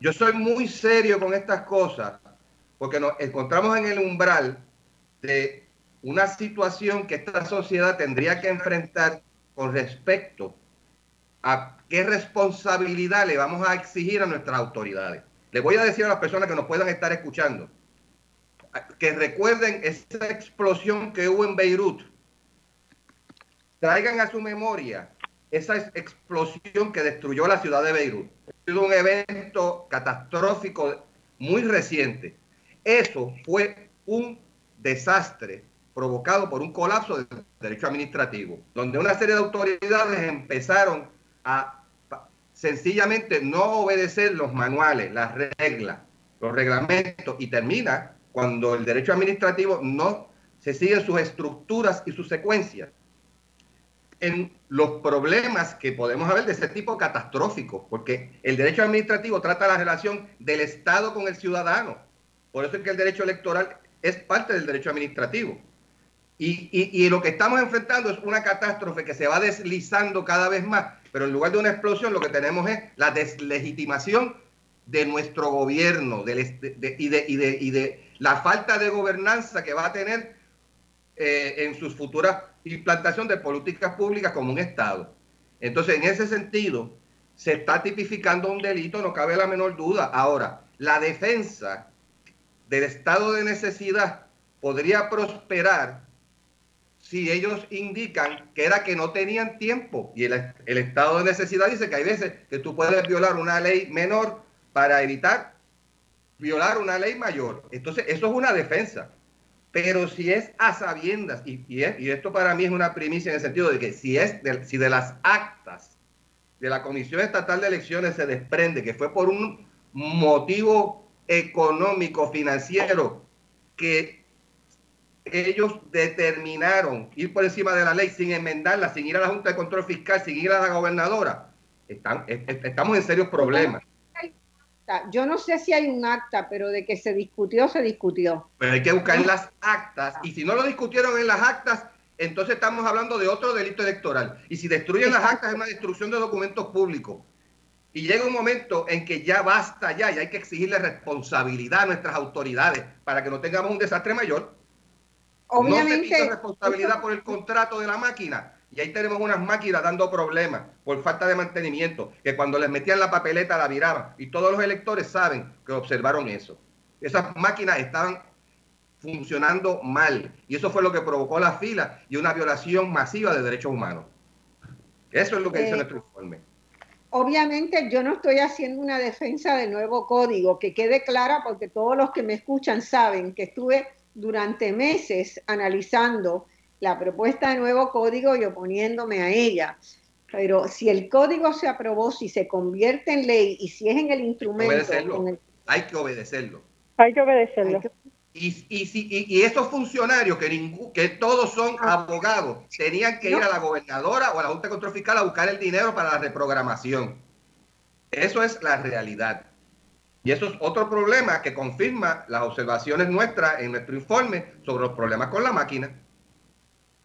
yo soy muy serio con estas cosas porque nos encontramos en el umbral de una situación que esta sociedad tendría que enfrentar con respecto a qué responsabilidad le vamos a exigir a nuestras autoridades. Le voy a decir a las personas que nos puedan estar escuchando que recuerden esa explosión que hubo en Beirut. Traigan a su memoria esa explosión que destruyó la ciudad de Beirut. Es un evento catastrófico muy reciente. Eso fue un desastre provocado por un colapso del derecho administrativo, donde una serie de autoridades empezaron a sencillamente no obedecer los manuales, las reglas, los reglamentos y termina cuando el derecho administrativo no se sigue sus estructuras y sus secuencias en los problemas que podemos haber de ese tipo catastrófico, porque el derecho administrativo trata la relación del Estado con el ciudadano. Por eso es que el derecho electoral es parte del derecho administrativo. Y, y, lo que estamos enfrentando es una catástrofe que se va deslizando cada vez más, pero en lugar de una explosión lo que tenemos es la deslegitimación de nuestro gobierno de, y de la falta de gobernanza que va a tener eh, en sus futuras implantación de políticas públicas como un Estado. Entonces, en ese sentido, se está tipificando un delito, no cabe la menor duda. Ahora, la defensa del estado de necesidad podría prosperar si ellos indican que era que no tenían tiempo. Y el, estado de necesidad dice que hay veces que tú puedes violar una ley menor para evitar violar una ley mayor. Entonces, eso es una defensa. Pero si es a sabiendas, y, esto para mí es una primicia en el sentido de que si de las actas de la Comisión Estatal de Elecciones se desprende que fue por un motivo económico, financiero, que ellos determinaron ir por encima de la ley sin enmendarla, sin ir a la Junta de Control Fiscal, sin ir a la gobernadora, están, estamos en serios problemas. Yo no sé si hay un acta, pero de que se discutió, se discutió. Pero hay que buscar en las actas. Y si no lo discutieron en las actas, entonces estamos hablando de otro delito electoral. Y si destruyen las actas es una destrucción de documentos públicos. Y llega un momento en que ya basta ya y hay que exigirle responsabilidad a nuestras autoridades para que no tengamos un desastre mayor. Obviamente, no se pide responsabilidad por el contrato de la máquina. Y ahí tenemos unas máquinas dando problemas por falta de mantenimiento, que cuando les metían la papeleta la viraban. Y todos los electores saben que observaron eso. Esas máquinas estaban funcionando mal. Y eso fue lo que provocó la fila y una violación masiva de derechos humanos. Eso es lo que dice eh, nuestro informe. Obviamente yo no estoy haciendo una defensa del nuevo código, que quede clara porque todos los que me escuchan saben que estuve durante meses analizando la propuesta de nuevo código y oponiéndome a ella. Pero si el código se aprobó, si se convierte en ley y si es en el instrumento... Hay que obedecerlo. Hay que obedecerlo. Y, y, y, esos funcionarios, que, que todos son ah. abogados, tenían que ir a la gobernadora o a la Junta de Control Fiscal a buscar el dinero para la reprogramación. Eso es la realidad. Y eso es otro problema que confirma las observaciones nuestras en nuestro informe sobre los problemas con la máquina.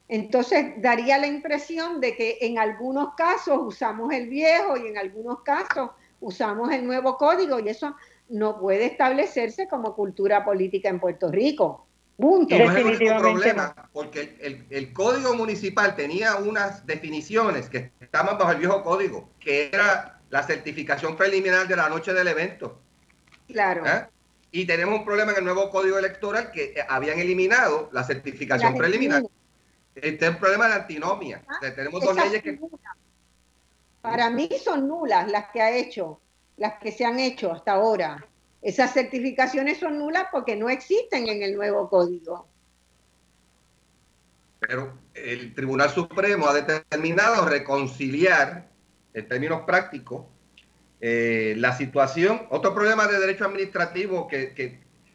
Entonces daría la impresión de que en algunos casos usamos el viejo y en algunos casos usamos el nuevo código y eso no puede establecerse como cultura política en Puerto Rico. Punto. No es el problema, porque el, código municipal tenía unas definiciones que estaban bajo el viejo código, que era la certificación preliminar de la noche del evento. Claro. ¿Eh? Y tenemos un problema en el nuevo código electoral que habían eliminado la certificación preliminar. Este es un problema de antinomia. Ah, tenemos dos leyes que... Para mí son nulas las que ha hecho, las que se han hecho hasta ahora. Esas certificaciones son nulas porque no existen en el nuevo código. Pero el Tribunal Supremo ha determinado reconciliar, en términos prácticos, eh, la situación. Otro problema de derecho administrativo que, que es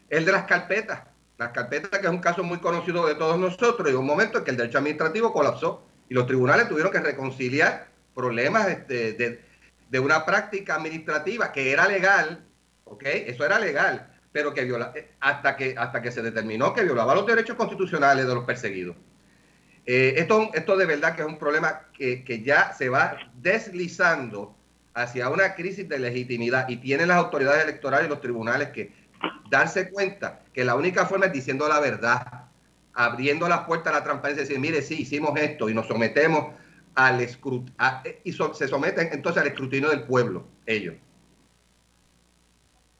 el de las carpetas las carpetas, que es un caso muy conocido de todos nosotros, y un momento en que el derecho administrativo colapsó y los tribunales tuvieron que reconciliar problemas este, de, de, una práctica administrativa que era legal, ¿ok? Eso era legal, pero que viola, eh, hasta, que, hasta que se determinó que violaba los derechos constitucionales de los perseguidos. Eh, esto, esto de verdad que es un problema que, que ya se va deslizando hacia una crisis de legitimidad y tienen las autoridades electorales y los tribunales que darse cuenta que la única forma es diciendo la verdad, abriendo las puertas a la transparencia y decir, mire, sí, hicimos esto y nos sometemos al y se someten entonces al escrutinio del pueblo, ellos.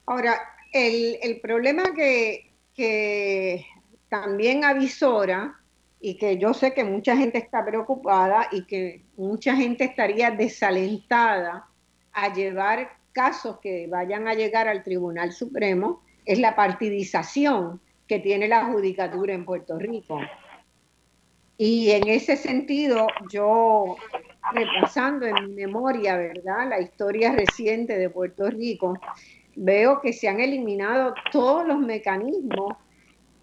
Ahora, el, el problema que, que también avisora y que yo sé que mucha gente está preocupada y que mucha gente estaría desalentada a llevar casos que vayan a llegar al Tribunal Supremo, es la partidización que tiene la judicatura en Puerto Rico. Y en ese sentido, yo repasando en mi memoria, ¿verdad? La historia reciente de Puerto Rico, veo que se han eliminado todos los mecanismos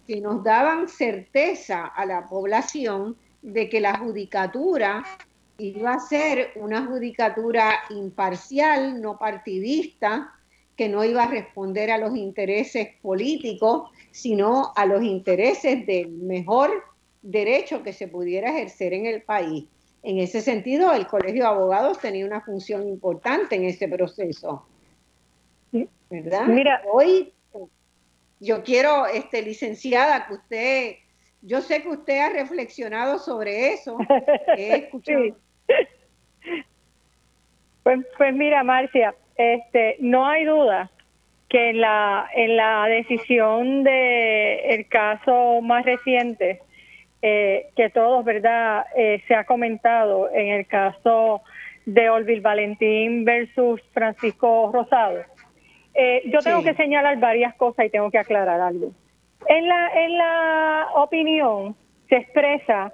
que nos daban certeza a la población de que la judicatura iba a ser una judicatura imparcial, no partidista, que no iba a responder a los intereses políticos, sino a los intereses del mejor derecho que se pudiera ejercer en el país. En ese sentido, el Colegio de Abogados tenía una función importante en ese proceso. ¿Verdad? Mira, hoy yo quiero, este, licenciada, que usted, yo sé que usted ha reflexionado sobre eso. Pues, pues mira, Marcia, este, no hay duda que en la, en la decisión de el caso más reciente, eh, que todos, ¿verdad?, eh, se ha comentado en el caso de Olvil Valentín versus Francisco Rosado, eh, yo tengo que señalar varias cosas y tengo que aclarar algo. En la, en la opinión se expresa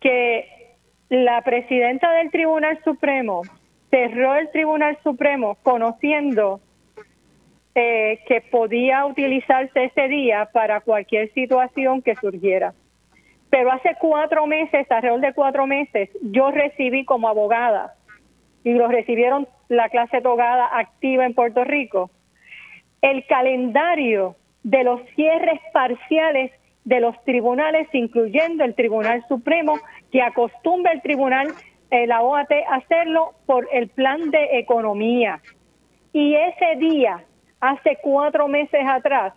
que la presidenta del Tribunal Supremo cerró el Tribunal Supremo conociendo eh, que podía utilizarse ese día para cualquier situación que surgiera. Pero hace cuatro meses, alrededor de cuatro meses, yo recibí como abogada y lo recibieron la clase togada activa en Puerto Rico, el calendario de los cierres parciales de los tribunales, incluyendo el Tribunal Supremo, que acostumbra el Tribunal, eh, la OAT, a hacerlo por el plan de economía. Y ese día, hace cuatro meses atrás,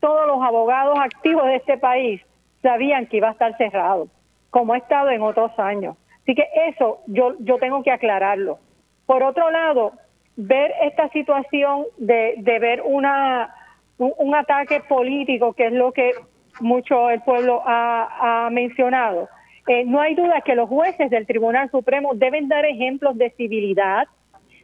todos los abogados activos de este país sabían que iba a estar cerrado, como ha estado en otros años. Así que eso yo, yo tengo que aclararlo. Por otro lado, ver esta situación de, de ver una un, ataque político, que es lo que mucho el pueblo ha, mencionado, eh, no hay duda que los jueces del Tribunal Supremo deben dar ejemplos de civilidad,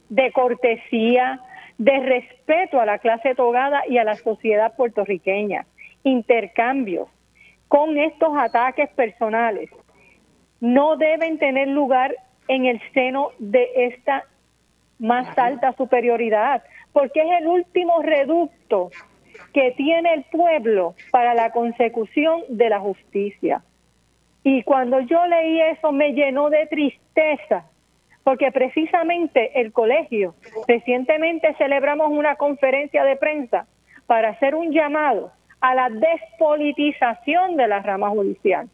de cortesía, de respeto a la clase togada y a la sociedad puertorriqueña, intercambios con estos ataques personales no deben tener lugar en el seno de esta más alta superioridad, porque es el último reducto que tiene el pueblo para la consecución de la justicia. Y cuando yo leí eso me llenó de tristeza, porque precisamente el colegio, recientemente celebramos una conferencia de prensa para hacer un llamado a la despolitización de la rama judicial,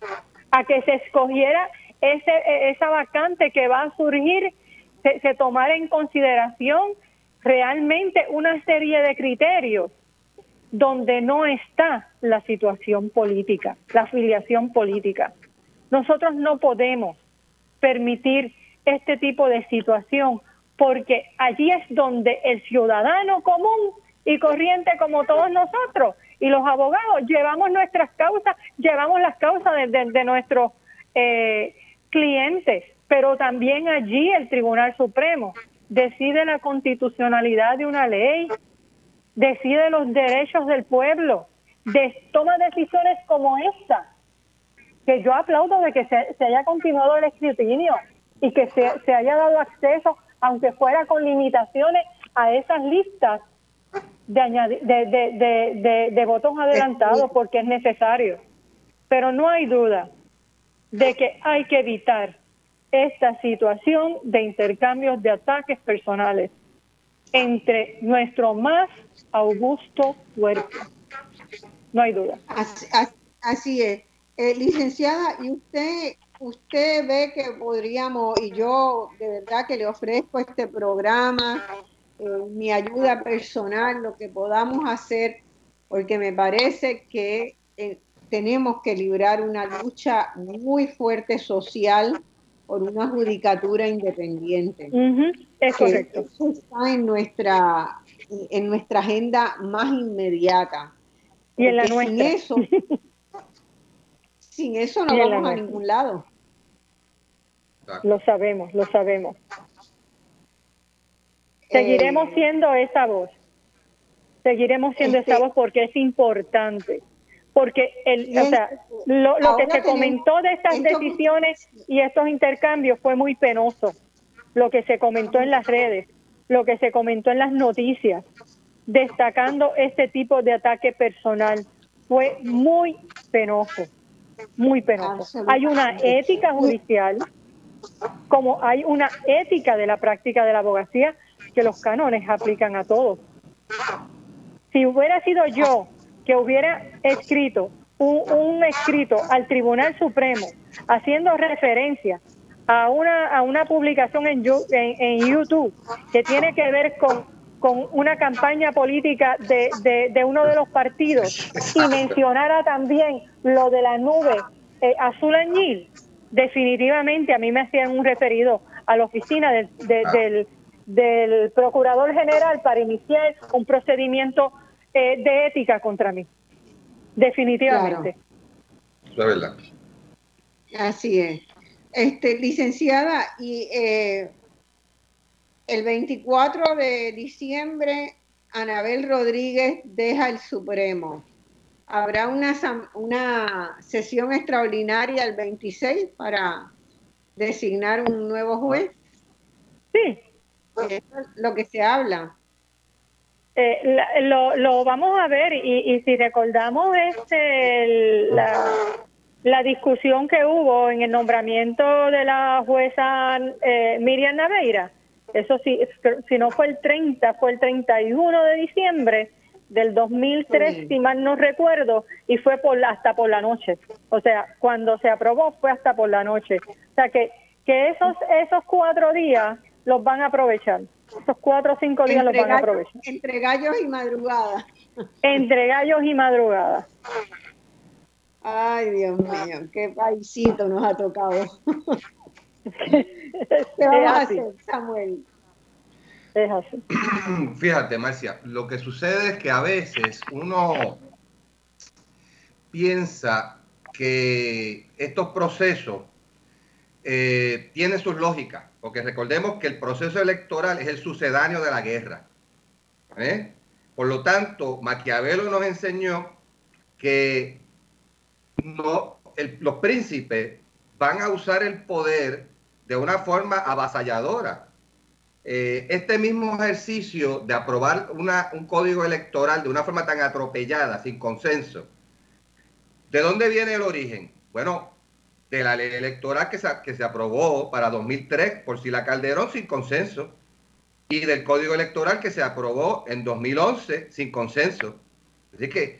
a que se escogiera ese, esa vacante que va a surgir, se, se tomara en consideración realmente una serie de criterios donde no está la situación política, la afiliación política. Nosotros no podemos permitir este tipo de situación porque allí es donde el ciudadano común y corriente como todos nosotros y los abogados llevamos nuestras causas, llevamos las causas de, nuestros eh, clientes, pero también allí el Tribunal Supremo decide la constitucionalidad de una ley, decide los derechos del pueblo, toma decisiones como esta, que yo aplaudo de que se, haya continuado el escrutinio y que se, haya dado acceso, aunque fuera con limitaciones, a esas listas de, de, de, votos adelantados porque es necesario. Pero no hay duda de que hay que evitar esta situación de intercambios de ataques personales entre nuestro más augusto cuerpo. No hay duda. Así, es. Eh, licenciada, ¿y usted, usted ve que podríamos, y yo de verdad que le ofrezco este programa, eh, mi ayuda personal, lo que podamos hacer, porque me parece que eh, tenemos que librar una lucha muy fuerte social por una judicatura independiente. Es correcto. Eso está en nuestra, en nuestra agenda más inmediata. Y en la nuestra. Sin eso, sin eso no vamos a ningún lado. Lo sabemos, lo sabemos. Seguiremos eh, siendo esa voz. Seguiremos siendo esa voz porque es importante. Porque el, o sea, lo, que se comentó de estas decisiones y estos intercambios fue muy penoso. Lo que se comentó en las redes, lo que se comentó en las noticias, destacando este tipo de ataque personal, fue muy penoso. Muy penoso. Hay una ética judicial, como hay una ética de la práctica de la abogacía, que los cánones aplican a todos. Si hubiera sido yo que hubiera escrito un, escrito al Tribunal Supremo haciendo referencia a una, a una publicación en, en, YouTube que tiene que ver con, con una campaña política de, de, uno de los partidos y mencionara también lo de la nube eh, azul añil, definitivamente a mí me hacían un referido a la oficina del, del, del Procurador General para iniciar un procedimiento eh, de ética contra mí. Definitivamente. La verdad. Así es. Este, licenciada, y eh, el 24 de diciembre, Anabel Rodríguez deja el Supremo. ¿Habrá una, una sesión extraordinaria el 26 para designar un nuevo juez? Sí. Eso es lo que se habla. Eh, lo, lo, vamos a ver y, si recordamos este la, la, discusión que hubo en el nombramiento de la jueza eh, Miriam Naveira, eso sí, si no fue el 30, fue el 31 de diciembre del 2003, si mal no recuerdo, y fue por hasta por la noche. O sea, cuando se aprobó fue hasta por la noche. O sea que, que esos, esos cuatro días los van a aprovechar. Esos cuatro o cinco días los van a aprovechar. Entre gallos y madrugadas. Entre gallos y madrugadas. Ay, Dios mío, qué paisito nos ha tocado. ¿Qué vamos a hacer, Samuel? Es así. Fíjate, Marcia, lo que sucede es que a veces uno piensa que estos procesos eh, tienen sus lógicas porque recordemos que el proceso electoral es el sucedáneo de la guerra. ¿eh? Por lo tanto, Maquiavelo nos enseñó que los príncipes van a usar el poder de una forma avasalladora. Eh, este mismo ejercicio de aprobar un código electoral de una forma tan atropellada, sin consenso, ¿de dónde viene el origen? Bueno, de la ley electoral que se, que se aprobó para 2003 por Sila Calderón sin consenso y del código electoral que se aprobó en 2011 sin consenso. Así que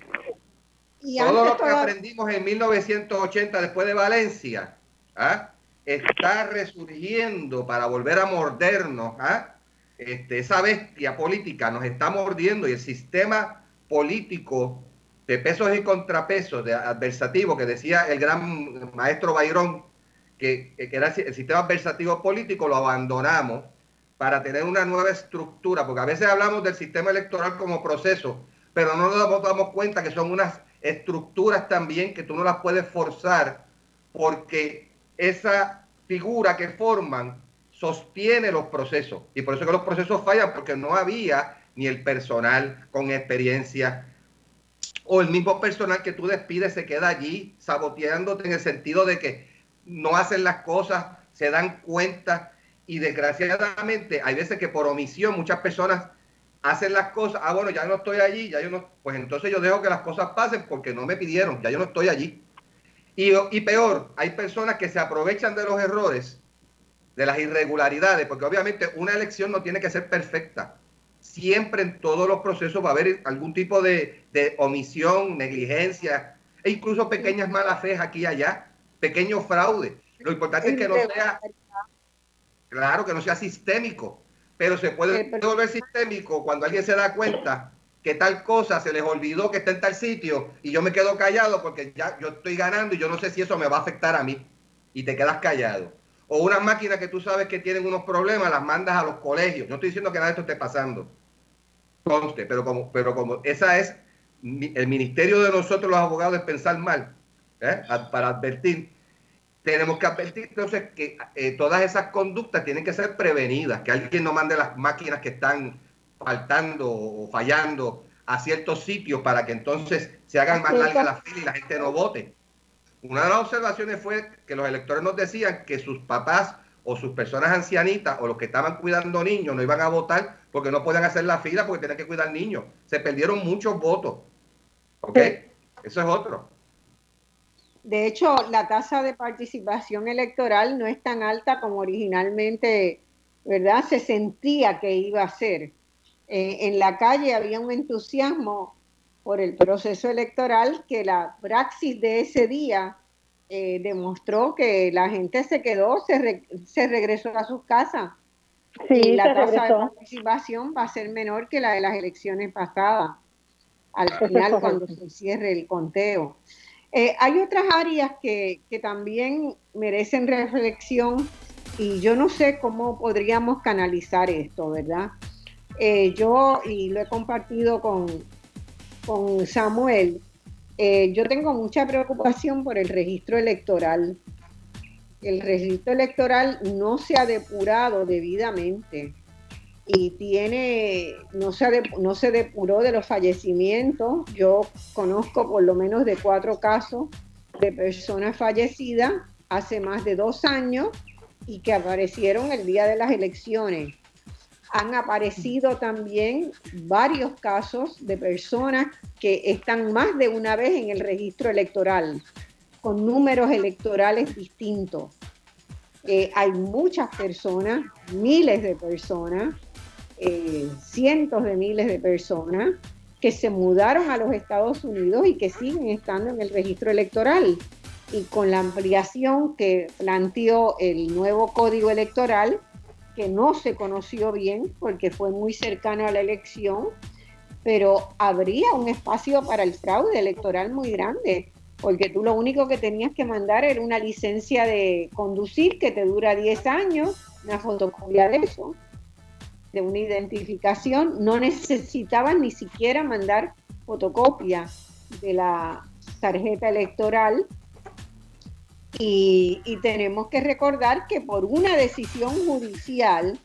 todo lo que aprendimos en 1980 después de Valencia ¿ah? está resurgiendo para volver a mordernos. ¿ah? Este, esa bestia política nos está mordiendo y el sistema político de pesos y contrapesos, de adversativo, que decía el gran maestro Bayrón, que, era el sistema adversativo político, lo abandonamos para tener una nueva estructura, porque a veces hablamos del sistema electoral como proceso, pero no nos damos cuenta que son unas estructuras también que tú no las puedes forzar, porque esa figura que forman sostiene los procesos. Y por eso que los procesos fallan, porque no había ni el personal con experiencia, o el mismo personal que tú despides se queda allí saboteándote en el sentido de que no hacen las cosas, se dan cuenta y desgraciadamente hay veces que por omisión muchas personas hacen las cosas, ah bueno, ya no estoy allí, ya yo no, pues entonces yo dejo que las cosas pasen porque no me pidieron, ya yo no estoy allí. Y, y peor, hay personas que se aprovechan de los errores, de las irregularidades, porque obviamente una elección no tiene que ser perfecta siempre en todos los procesos va a haber algún tipo de, omisión, negligencia e incluso pequeñas malas fe aquí y allá, pequeños fraudes. Lo importante es que no sea, claro, que no sea sistémico, pero se puede volver sistémico cuando alguien se da cuenta que tal cosa se les olvidó que está en tal sitio y yo me quedo callado porque ya yo estoy ganando y yo no sé si eso me va a afectar a mí y te quedas callado. O unas máquinas que tú sabes que tienen unos problemas, las mandas a los colegios. No estoy diciendo que nada de esto esté pasando, conste, pero como, pero como esa es el ministerio de nosotros los abogados es pensar mal, ¿eh? para advertir, tenemos que advertir entonces que eh, todas esas conductas tienen que ser prevenidas, que alguien no mande las máquinas que están faltando o fallando a ciertos sitios para que entonces se hagan más largas las filas y la gente no vote. Una de las observaciones fue que los electores nos decían que sus papás o sus personas ancianitas o los que estaban cuidando niños no iban a votar porque no podían hacer la fila porque tenían que cuidar niños. Se perdieron muchos votos. ¿Ok? Eso es otro. De hecho, la tasa de participación electoral no es tan alta como originalmente, ¿verdad? Se sentía que iba a ser. Eh, en la calle había un entusiasmo por el proceso electoral que la praxis de ese día eh, demostró que la gente se quedó, se, se regresó a sus casas. Sí, y la tasa de participación va a ser menor que la de las elecciones pasadas, al final cuando se cierre el conteo. Eh, hay otras áreas que, también merecen reflexión y yo no sé cómo podríamos canalizar esto, ¿verdad? Eh, yo, y lo he compartido con, con Samuel, eh, yo tengo mucha preocupación por el registro electoral. El registro electoral no se ha depurado debidamente y tiene, no se, no se depuró de los fallecimientos. Yo conozco por lo menos de cuatro casos de personas fallecidas hace más de dos años y que aparecieron el día de las elecciones. Han aparecido también varios casos de personas que están más de una vez en el registro electoral, con números electorales distintos. Eh, hay muchas personas, miles de personas, eh, cientos de miles de personas que se mudaron a los Estados Unidos y que siguen estando en el registro electoral. Y con la ampliación que planteó el nuevo código electoral, que no se conoció bien porque fue muy cercano a la elección, pero habría un espacio para el fraude electoral muy grande, porque tú lo único que tenías que mandar era una licencia de conducir que te dura 10 años, una fotocopia de eso, de una identificación, no necesitaban ni siquiera mandar fotocopia de la tarjeta electoral. Y, tenemos que recordar que por una decisión judicial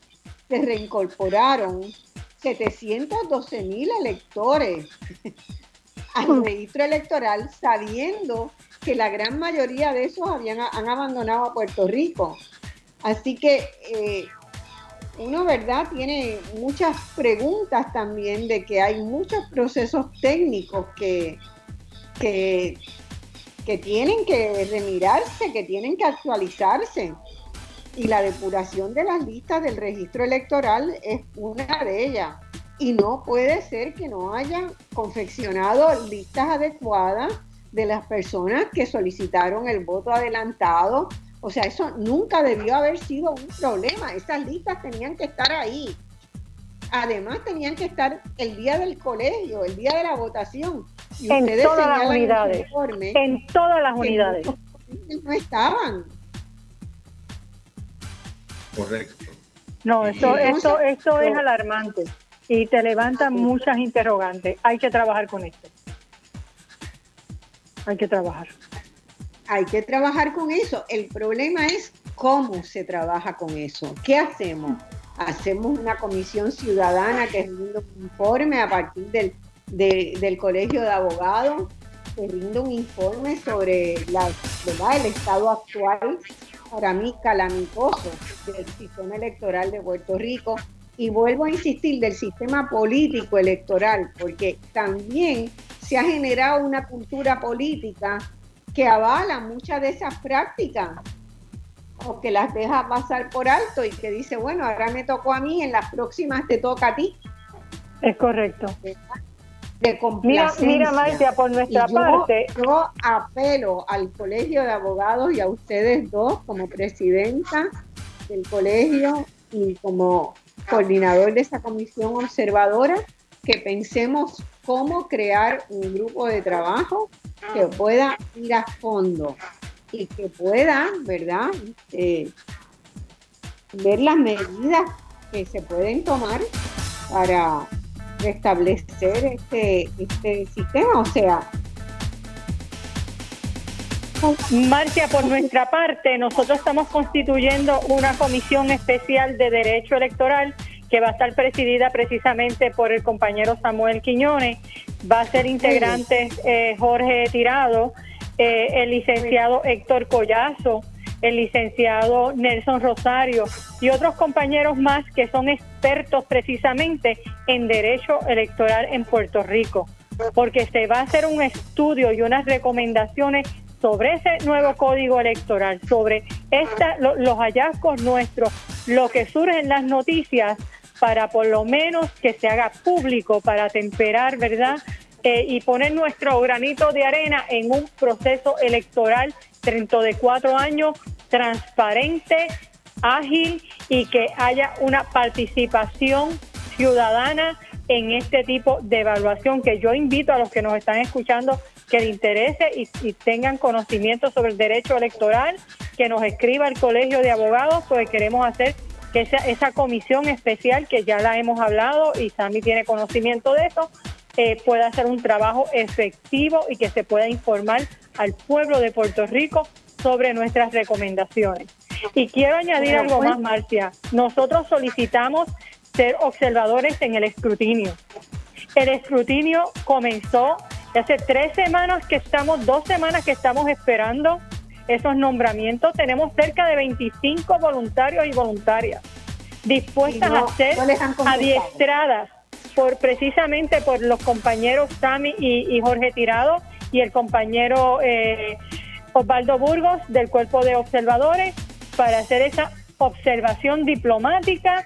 se reincorporaron 712 mil electores al registro electoral sabiendo que la gran mayoría de esos habían, han abandonado a Puerto Rico. Así que eh, uno, ¿verdad? Tiene muchas preguntas también de que hay muchos procesos técnicos que, que, tienen que remirarse, que tienen que actualizarse. Y la depuración de las listas del registro electoral es una de ellas. Y no puede ser que no haya confeccionado listas adecuadas de las personas que solicitaron el voto adelantado, o sea, eso nunca debió haber sido un problema. Esas listas tenían que estar ahí. Además, tenían que estar el día del colegio, el día de la votación. Y en todas las unidades. En, todas las unidades. No, estaban. Correcto. No, esto, esto, esto es alarmante y te levanta muchas interrogantes. Hay que trabajar con esto. Hay que trabajar hay que trabajar con eso. El problema es cómo se trabaja con eso. ¿Qué hacemos? Hacemos una comisión ciudadana que rinde un informe a partir del, del colegio de abogados, que rinde un informe sobre la, el estado actual, para mí calamitoso, del sistema electoral de Puerto Rico. Y vuelvo a insistir del sistema político electoral, porque también se ha generado una cultura política que avala muchas de esas prácticas o que las deja pasar por alto y que dice, bueno, ahora me tocó a mí, en las próximas te toca a ti. Es correcto. De mira, mira Marcia, por nuestra parte. Yo apelo al Colegio de Abogados y a ustedes dos como presidenta del colegio y como coordinador de esa comisión observadora, que pensemos cómo crear un grupo de trabajo que pueda ir a fondo y que pueda, ¿verdad?, eh, ver las medidas que se pueden tomar para restablecer este, este sistema. O sea, Marcia, por nuestra parte, nosotros estamos constituyendo una comisión especial de derecho electoral que va a estar presidida precisamente por el compañero Samuel Quiñones. Va a ser integrante eh, Jorge Tirado, eh, el licenciado Héctor Collazo, el licenciado Nelson Rosario y otros compañeros más que son expertos precisamente en derecho electoral en Puerto Rico, porque se va a hacer un estudio y unas recomendaciones sobre ese nuevo código electoral, sobre esta, los hallazgos nuestros, lo que surge en las noticias, para por lo menos que se haga público, para temperar, ¿verdad? Eh, y poner nuestro granito de arena en un proceso electoral dentro de cuatro años transparente, ágil y que haya una participación ciudadana en este tipo de evaluación que yo invito a los que nos están escuchando que les interese y, tengan conocimiento sobre el derecho electoral, que nos escriba el Colegio de Abogados, porque queremos hacer que esa, esa comisión especial que ya la hemos hablado y Sammy tiene conocimiento de eso, eh, pueda hacer un trabajo efectivo y que se pueda informar al pueblo de Puerto Rico sobre nuestras recomendaciones. Y quiero añadir algo pues. más, Marcia. Nosotros solicitamos ser observadores en el escrutinio. El escrutinio comenzó hace tres semanas que estamos, dos semanas que estamos esperando esos nombramientos. Tenemos cerca de 25 voluntarios y voluntarias dispuestas a ser adiestradas por precisamente por los compañeros Sami y, Jorge Tirado y el compañero eh, Osvaldo Burgos del Cuerpo de Observadores para hacer esa observación diplomática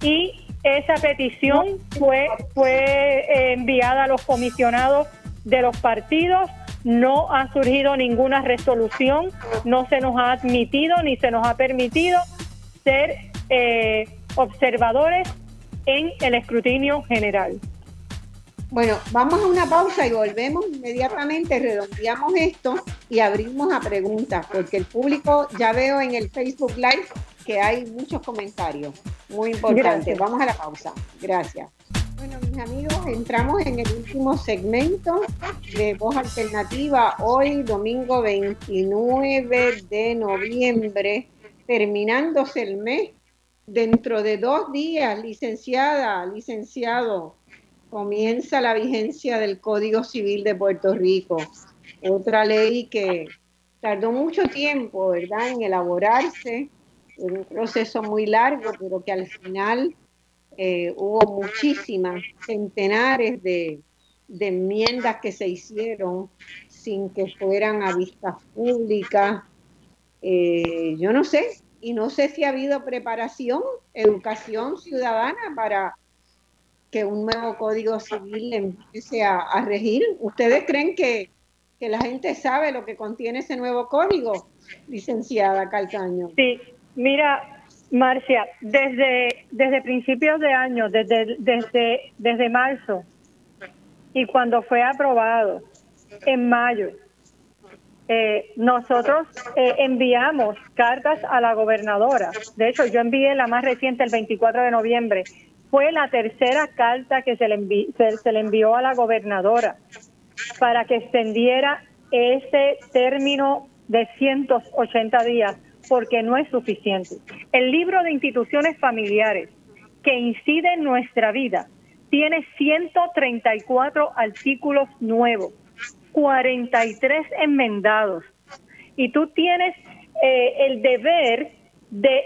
y esa petición fue, fue eh, enviada a los comisionados de los partidos. No ha surgido ninguna resolución, no se nos ha admitido ni se nos ha permitido ser eh, observadores en el escrutinio general. Bueno, vamos a una pausa y volvemos inmediatamente, redondeamos esto y abrimos a preguntas, porque el público, ya veo en el Facebook Live que hay muchos comentarios muy importantes. Vamos a la pausa. Gracias. Bueno, mis amigos, entramos en el último segmento de Voz Alternativa, hoy domingo 29 de noviembre, terminándose el mes. Dentro de dos días, licenciada, licenciado, comienza la vigencia del Código Civil de Puerto Rico, otra ley que tardó mucho tiempo, ¿verdad?, en elaborarse, en un proceso muy largo, pero que al final eh, hubo muchísimas, centenares de, enmiendas que se hicieron sin que fueran a vistas públicas. Eh, yo no sé, y no sé si ha habido preparación, educación ciudadana para que un nuevo código civil empiece a, regir. ¿Ustedes creen que, la gente sabe lo que contiene ese nuevo código, licenciada Calcaño? Sí, mira, Marcia, desde, desde principios de año, desde, desde, desde marzo, y cuando fue aprobado en mayo, eh, nosotros eh, enviamos cartas a la gobernadora. De hecho, yo envié la más reciente el 24 de noviembre fue la tercera carta que se le, se, le envió a la gobernadora para que extendiera ese término de 180 días, porque no es suficiente. El libro de instituciones familiares que incide en nuestra vida tiene 134 artículos nuevos, 43 enmendados, y tú tienes eh, el deber de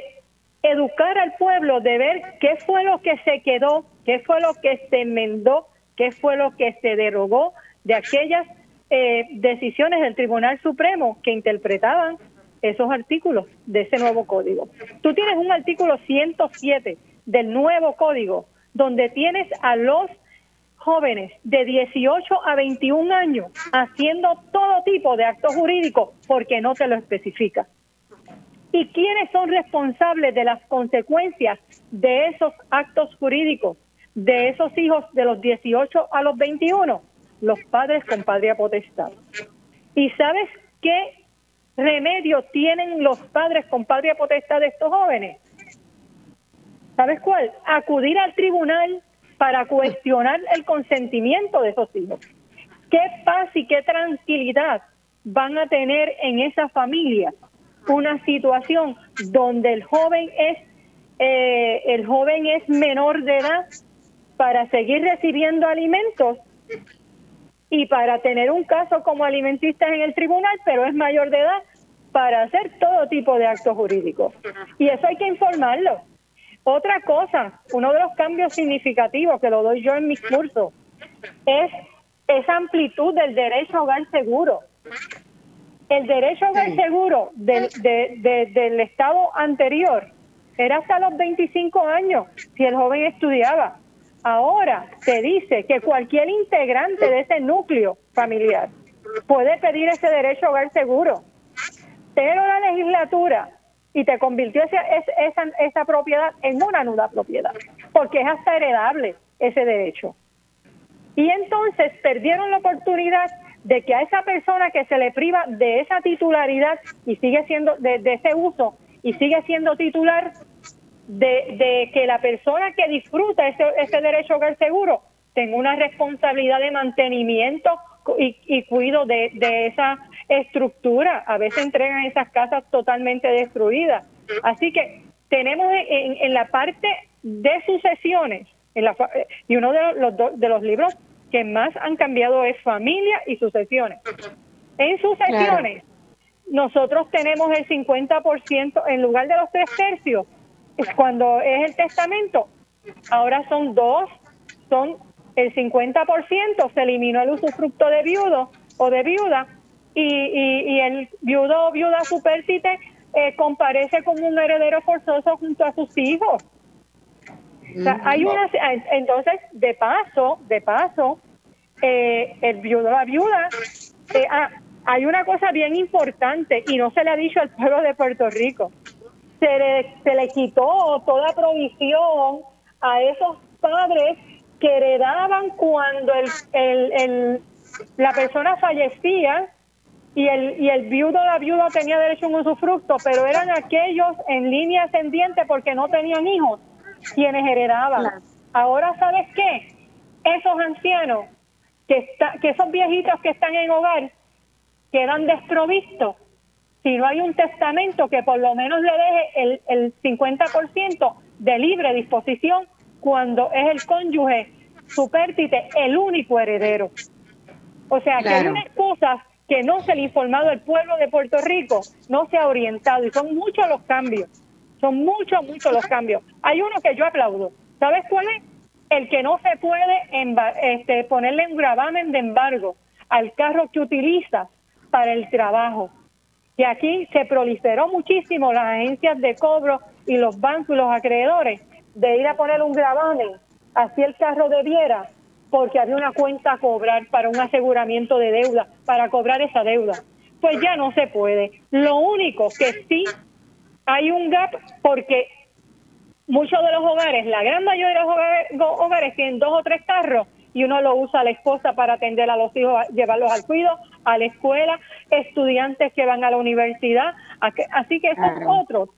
educar al pueblo de ver qué fue lo que se quedó, qué fue lo que se enmendó, qué fue lo que se derogó de aquellas eh, decisiones del Tribunal Supremo que interpretaban esos artículos de ese nuevo código. Tú tienes un artículo 107 del nuevo código donde tienes a los jóvenes de 18 a 21 años haciendo todo tipo de actos jurídicos porque no te lo especifica y quiénes son responsables de las consecuencias de esos actos jurídicos, de esos hijos de los 18 a los 21, los padres con patria potestad. ¿Y sabes qué remedio tienen los padres con patria potestad de estos jóvenes? ¿Sabes cuál? Acudir al tribunal para cuestionar el consentimiento de esos hijos. ¿Qué paz y qué tranquilidad van a tener en esa familia una situación donde el joven es eh, el joven es menor de edad para seguir recibiendo alimentos y para tener un caso como alimentista en el tribunal, pero es mayor de edad para hacer todo tipo de actos jurídicos. Y eso hay que informarlo. Otra cosa, uno de los cambios significativos que lo doy yo en mis cursos, es esa amplitud del derecho a hogar seguro. El derecho a hogar seguro del, del Estado anterior era hasta los 25 años si el joven estudiaba. Ahora se dice que cualquier integrante de ese núcleo familiar puede pedir ese derecho a hogar seguro. Pero la legislatura y te convirtió esa, esa, esa propiedad en una nuda propiedad, porque es hasta heredable ese derecho. Y entonces perdieron la oportunidad de que a esa persona que se le priva de esa titularidad y sigue siendo de, ese uso y sigue siendo titular, de, que la persona que disfruta ese, ese derecho a hogar seguro tenga una responsabilidad de mantenimiento y, y cuido de, de, esa estructura. A veces entregan esas casas totalmente destruidas. Así que tenemos en, en la parte de sucesiones, en la, y uno de los, de los libros que más han cambiado es familia y sucesiones. En sucesiones, nosotros tenemos el 50% en lugar de los tres tercios. Es cuando es el testamento, ahora son dos, son el 50%, se eliminó el usufructo de viudo o de viuda y, y, el viudo o viuda supérstite eh, comparece como un heredero forzoso junto a sus hijos hay una, entonces, de paso, de paso, eh, el viudo, la viuda, eh, ah, hay una cosa bien importante y no se le ha dicho al pueblo de Puerto Rico. Se le, se le quitó toda provisión a esos padres que heredaban cuando el, el, el, la persona fallecía y el, y el viudo la viuda tenía derecho a un usufructo, pero eran aquellos en línea ascendiente porque no tenían hijos quienes heredaban. Ahora, ¿sabes qué? Esos ancianos, que, está, que esos viejitos que están en hogar, quedan desprovistos. Si no hay un testamento que por lo menos le deje el, el 50% de libre disposición cuando es el cónyuge supértite el único heredero. O sea, que hay unas cosas que no se le ha informado al pueblo de Puerto Rico, no se ha orientado y son muchos los cambios. Son muchos, muchos los cambios. Hay uno que yo aplaudo. ¿Sabes cuál es? El que no se puede este, ponerle un gravamen de embargo al carro que utilizas para el trabajo. Y aquí se proliferó muchísimo las agencias de cobro y los bancos y los acreedores de ir a poner un gravamen así el carro debiera porque había una cuenta a cobrar para un aseguramiento de deuda, para cobrar esa deuda. Pues ya no se puede. Lo único que sí hay un gap porque muchos de los hogares, la gran mayoría de los hogares, tienen dos o tres carros y uno lo usa a la esposa para atender a los hijos, llevarlos al cuido, a la escuela, estudiantes que van a la universidad. Así que esos otros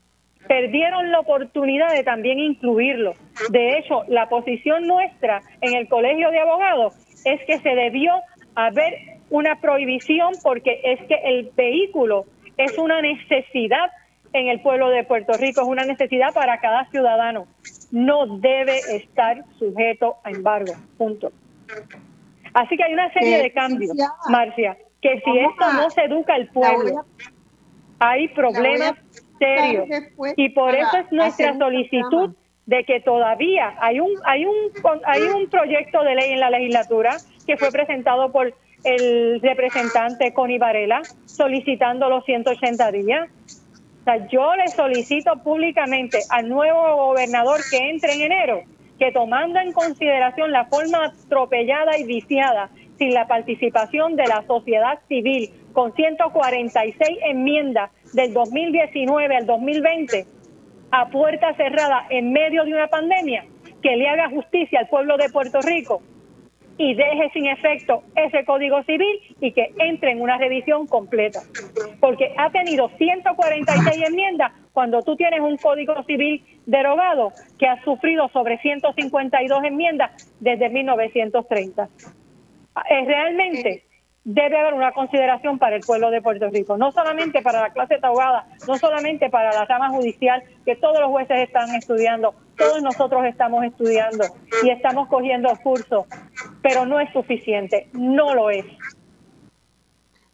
perdieron la oportunidad de también incluirlo. De hecho, la posición nuestra en el Colegio de Abogados es que se debió haber una prohibición porque es que el vehículo es una necesidad en el pueblo de Puerto Rico, es una necesidad para cada ciudadano. No debe estar sujeto a embargo, punto. Así que hay una serie de cambios, Marcia, que si esto no se educa al pueblo, hay problemas serios. Y por eso es nuestra solicitud de que todavía hay un hay un hay un proyecto de ley en la legislatura que fue presentado por el representante Connie Varela solicitando los 180 días yo le solicito públicamente al nuevo gobernador que entre en enero que tomando en consideración la forma atropellada y viciada sin la participación de la sociedad civil con 146 enmiendas del 2019 al 2020 a puerta cerrada en medio de una pandemia, que le haga justicia al pueblo de Puerto Rico y deje sin efecto ese código civil y que entre en una revisión completa. Porque ha tenido 146 enmiendas cuando tú tienes un código civil derogado que ha sufrido sobre 152 enmiendas desde 1930. Es realmente debe haber una consideración para el pueblo de Puerto Rico, no solamente para la clase abogada, no solamente para la rama judicial, que todos los jueces están estudiando, todos nosotros estamos estudiando y estamos cogiendo cursos, pero no es suficiente, no lo es.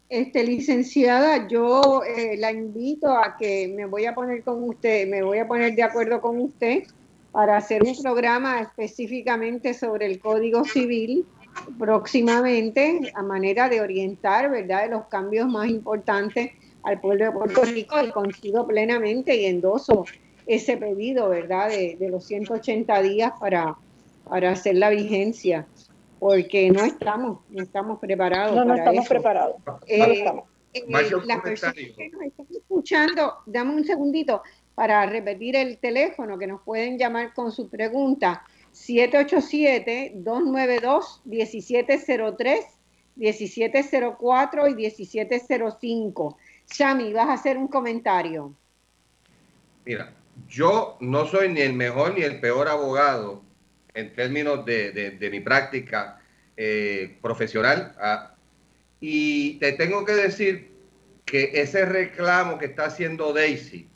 Este, licenciada, yo eh, la invito a que me voy a poner con usted, me voy a poner de acuerdo con usted para hacer un programa específicamente sobre el Código Civil próximamente a manera de orientar, ¿verdad?, de los cambios más importantes al pueblo de Puerto Rico y coincido plenamente y endoso ese pedido, ¿verdad?, de, los 180 días para, para hacer la vigencia, porque no estamos, no estamos preparados. No, no estamos preparados. Eh, eh, las personas que nos están escuchando, dame un segundito para repetir el teléfono que nos pueden llamar con su pregunta 787-292-1703, 1704 y 1705. Shami, vas a hacer un comentario. Mira, yo no soy ni el mejor ni el peor abogado en términos de, mi práctica eh, profesional. Ah, y te tengo que decir que ese reclamo que está haciendo Daisy,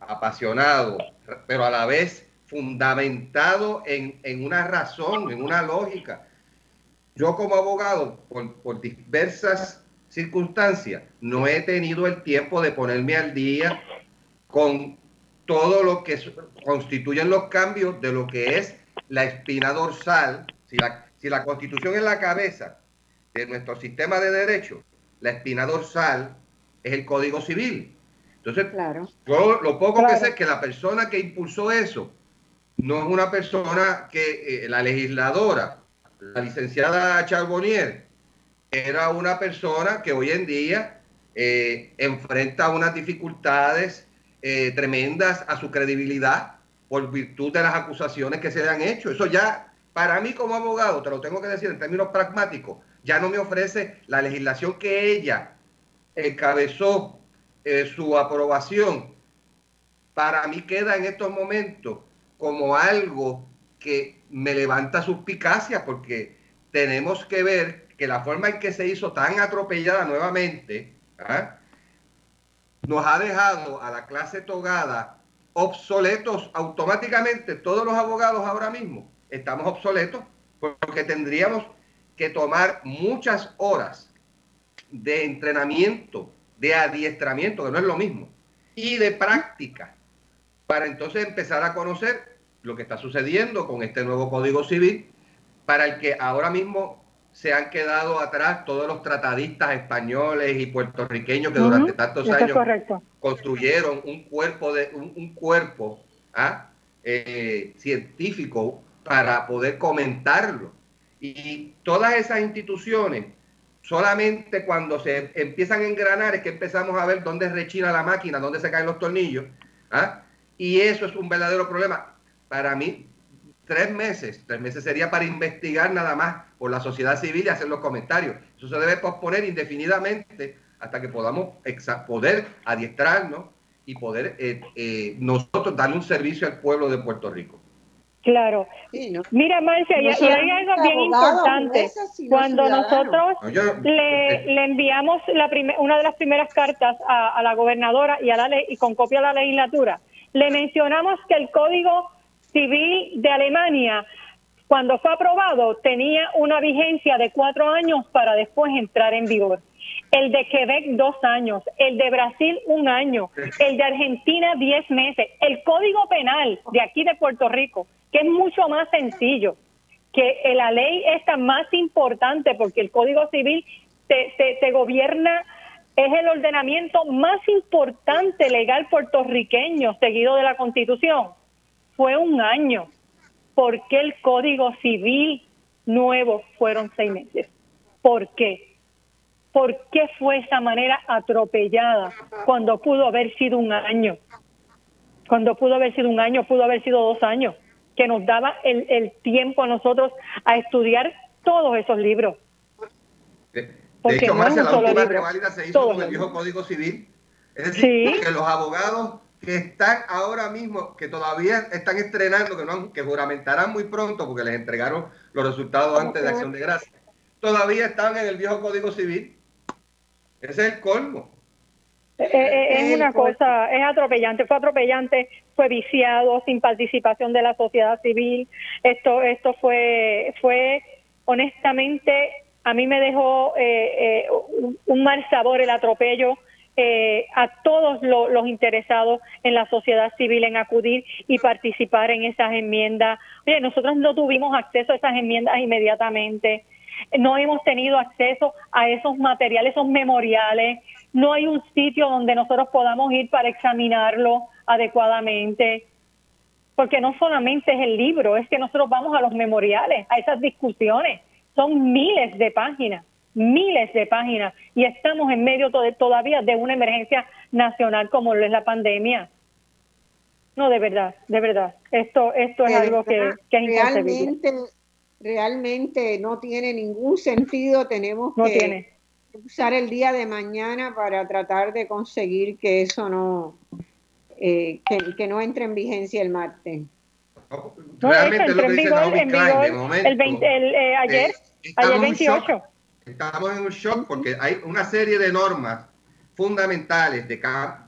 apasionado, pero a la vez fundamentado en, una razón, en una lógica. Yo como abogado, por, diversas circunstancias, no he tenido el tiempo de ponerme al día con todo lo que constituyen los cambios de lo que es la espina dorsal. Si la, si la constitución es la cabeza de nuestro sistema de derecho, la espina dorsal es el código civil. Entonces, claro. yo lo poco que sé es que la persona que impulsó eso no es una persona que eh, la legisladora, la licenciada Charbonnier, era una persona que hoy en día eh, enfrenta unas dificultades eh, tremendas a su credibilidad por virtud de las acusaciones que se le han hecho. Eso ya, para mí como abogado, te lo tengo que decir en términos pragmáticos, ya no me ofrece la legislación que ella encabezó su aprobación. Para mí queda en estos momentos como algo que me levanta suspicacia porque tenemos que ver que la forma en que se hizo tan atropellada nuevamente ¿ah? nos ha dejado a la clase togada obsoletos automáticamente. Todos los abogados ahora mismo estamos obsoletos porque tendríamos que tomar muchas horas de entrenamiento, de adiestramiento, que no es lo mismo, y de práctica para entonces empezar a conocer lo que está sucediendo con este nuevo Código Civil, para el que ahora mismo se han quedado atrás todos los tratadistas españoles y puertorriqueños que durante tantos años construyeron un cuerpo de un, cuerpo ¿ah? eh, científico para poder comentarlo. Y todas esas instituciones, solamente cuando se empiezan a engranar es que empezamos a ver dónde rechina la máquina, dónde se caen los tornillos. ¿ah? Y eso es un verdadero problema. Para mí, tres meses, tres meses sería para investigar nada más por la sociedad civil y hacer los comentarios. Eso se debe posponer indefinidamente hasta que podamos poder adiestrarnos y poder eh, eh, nosotros darle un servicio al pueblo de Puerto Rico. Claro. Mira, Marcia, y, hay algo bien importante. Cuando nosotros le, enviamos la una de las primeras cartas a, la gobernadora y, a la ley, y con copia a la legislatura, le mencionamos que el Código Civil de Alemania, cuando fue aprobado, tenía una vigencia de cuatro años para después entrar en vigor. El de Quebec, dos años. El de Brasil, un año. El de Argentina, diez meses. El Código Penal de aquí de Puerto Rico, que es mucho más sencillo, que la ley esta más importante porque el Código Civil te, te gobierna es el ordenamiento más importante legal puertorriqueño seguido de la Constitución. Fue un año. ¿Por qué el Código Civil nuevo fueron seis meses? ¿Por qué? ¿Por qué fue esa manera atropellada cuando pudo haber sido un año? Cuando pudo haber sido un año, pudo haber sido dos años, que nos daba el, el tiempo a nosotros a estudiar todos esos libros. De, hecho, más la última reválida se hizo con el viejo Código Civil. Es decir, que los abogados que están ahora mismo, que todavía están estrenando, que, no, que juramentarán muy pronto porque les entregaron los resultados antes de Acción de Gracia, todavía están en el viejo Código Civil. Ese es el colmo. Eh, eh, es una cosa, es atropellante, fue atropellante, fue viciado, sin participación de la sociedad civil. Esto, esto fue, fue honestamente, a mí me dejó eh, un, mal sabor el atropello a todos los interesados en la sociedad civil en acudir y participar en esas enmiendas. Oye, nosotros no tuvimos acceso a esas enmiendas inmediatamente. No hemos tenido acceso a esos materiales, esos memoriales, no hay un sitio donde nosotros podamos ir para examinarlo adecuadamente, porque no solamente es el libro, es que nosotros vamos a los memoriales, a esas discusiones, son miles de páginas, miles de páginas, y estamos en medio todavía de una emergencia nacional como lo es la pandemia. No, de verdad, de verdad. Esto, esto es algo que, que es realmente, realmente no tiene ningún sentido. Tenemos que usar el día de mañana para tratar de conseguir que eso no, eh, que, no entre en vigencia el martes. Realmente lo que dice Naomi Klein, de momento. El 20, el, eh, ayer, ayer 28. Estamos en un shock porque hay una serie de normas fundamentales de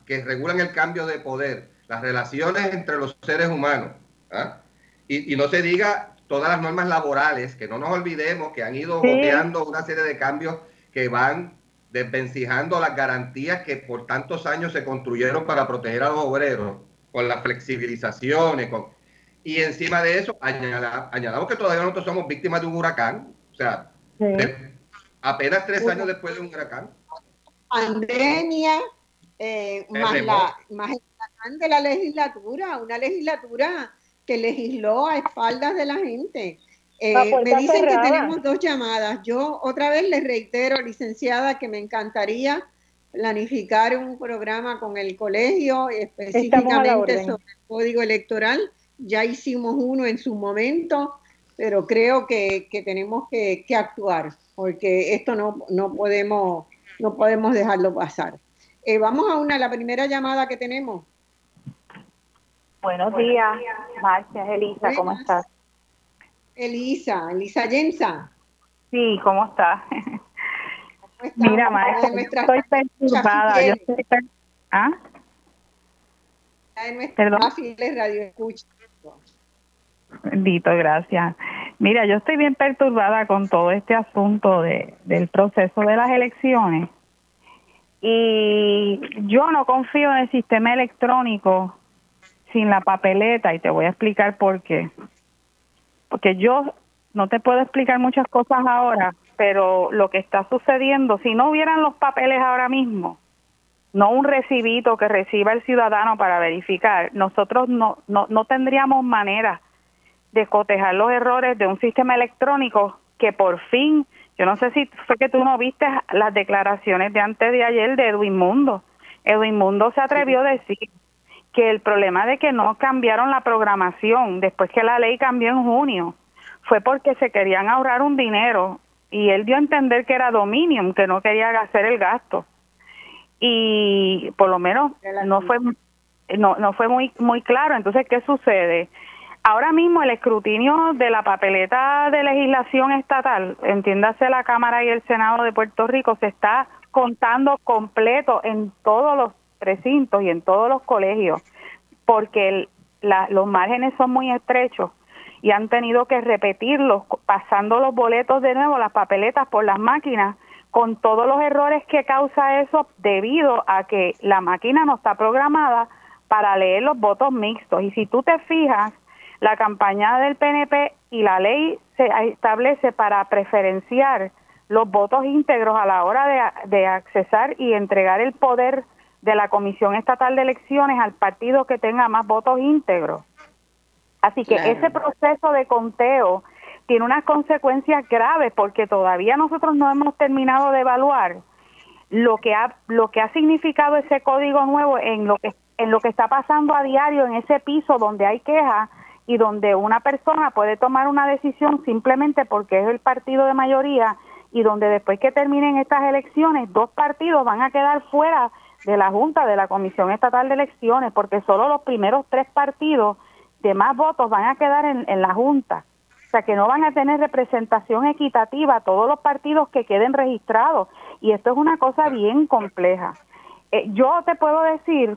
que regulan el cambio de poder, las relaciones entre los seres humanos. ¿ah? Y, y, no se diga todas las normas laborales, que no nos olvidemos que han ido boteando una serie de cambios que van desvencijando las garantías que por tantos años se construyeron para proteger a los obreros, con las flexibilizaciones, con... y encima de eso añadamos que todavía nosotros somos víctimas de un huracán, o sea, apenas tres años después de un huracán. Pandemia, eh, más, la, más el huracán de la legislatura, una legislatura que legisló a espaldas de la gente. Eh, me dicen que tenemos dos llamadas. Yo otra vez les reitero, licenciada, que me encantaría planificar un programa con el colegio específicamente sobre el código electoral. Ya hicimos uno en su momento, pero creo que, tenemos que, actuar porque esto no, no, podemos, no podemos dejarlo pasar. Eh, vamos a una, la primera llamada que tenemos. Buenos días, Marcia, Elisa, ¿cómo estás? Elisa, Elisa Jensa. Sí, ¿cómo está? Mira, maestra, estoy perturbada. Yo estoy ¿Ah? Perdón. radio escucha. Bendito, gracias. Mira, yo estoy bien perturbada con todo este asunto de, del proceso de las elecciones y yo no confío en el sistema electrónico sin la papeleta y te voy a explicar por qué porque yo no te puedo explicar muchas cosas ahora, pero lo que está sucediendo, si no hubieran los papeles ahora mismo, no un recibito que reciba el ciudadano para verificar, nosotros no, no, no tendríamos manera de cotejar los errores de un sistema electrónico que por fin, yo no sé si fue que tú no viste las declaraciones de antes de ayer de Edwin Mundo. Edwin Mundo se atrevió a decir que el problema de que no cambiaron la programación después que la ley cambió en junio fue porque se querían ahorrar un dinero y él dio a entender que era Dominion, que no quería hacer el gasto. Y por lo menos no fue no, no fue muy muy claro. Entonces, ¿qué sucede? Ahora mismo el escrutinio de la papeleta de legislación estatal, entiéndase la Cámara y el Senado de Puerto Rico, se está contando completo en todos los recintos y en todos los colegios, porque los márgenes son muy estrechos y han tenido que repetirlos, pasando los boletos de nuevo, las papeletas por las máquinas, con todos los errores que causa eso debido a que la máquina no está programada para leer los votos mixtos. Y si tú te fijas, la campaña del PNP y la ley se establece para preferenciar los votos íntegros a la hora de, de accesar y entregar el poder de la Comisión Estatal de Elecciones al partido que tenga más votos íntegros. Así que ese proceso de conteo tiene unas consecuencias graves porque todavía nosotros no hemos terminado de evaluar lo que ha lo que ha significado ese código nuevo en lo que en lo que está pasando a diario en ese piso donde hay quejas y donde una persona puede tomar una decisión simplemente porque es el partido de mayoría y donde después que terminen estas elecciones dos partidos van a quedar fuera de la Junta de la Comisión Estatal de Elecciones porque solo los primeros tres partidos de más votos van a quedar en, en la Junta. O sea, que no van a tener representación equitativa todos los partidos que queden registrados. Y esto es una cosa bien compleja. Eh, yo te puedo decir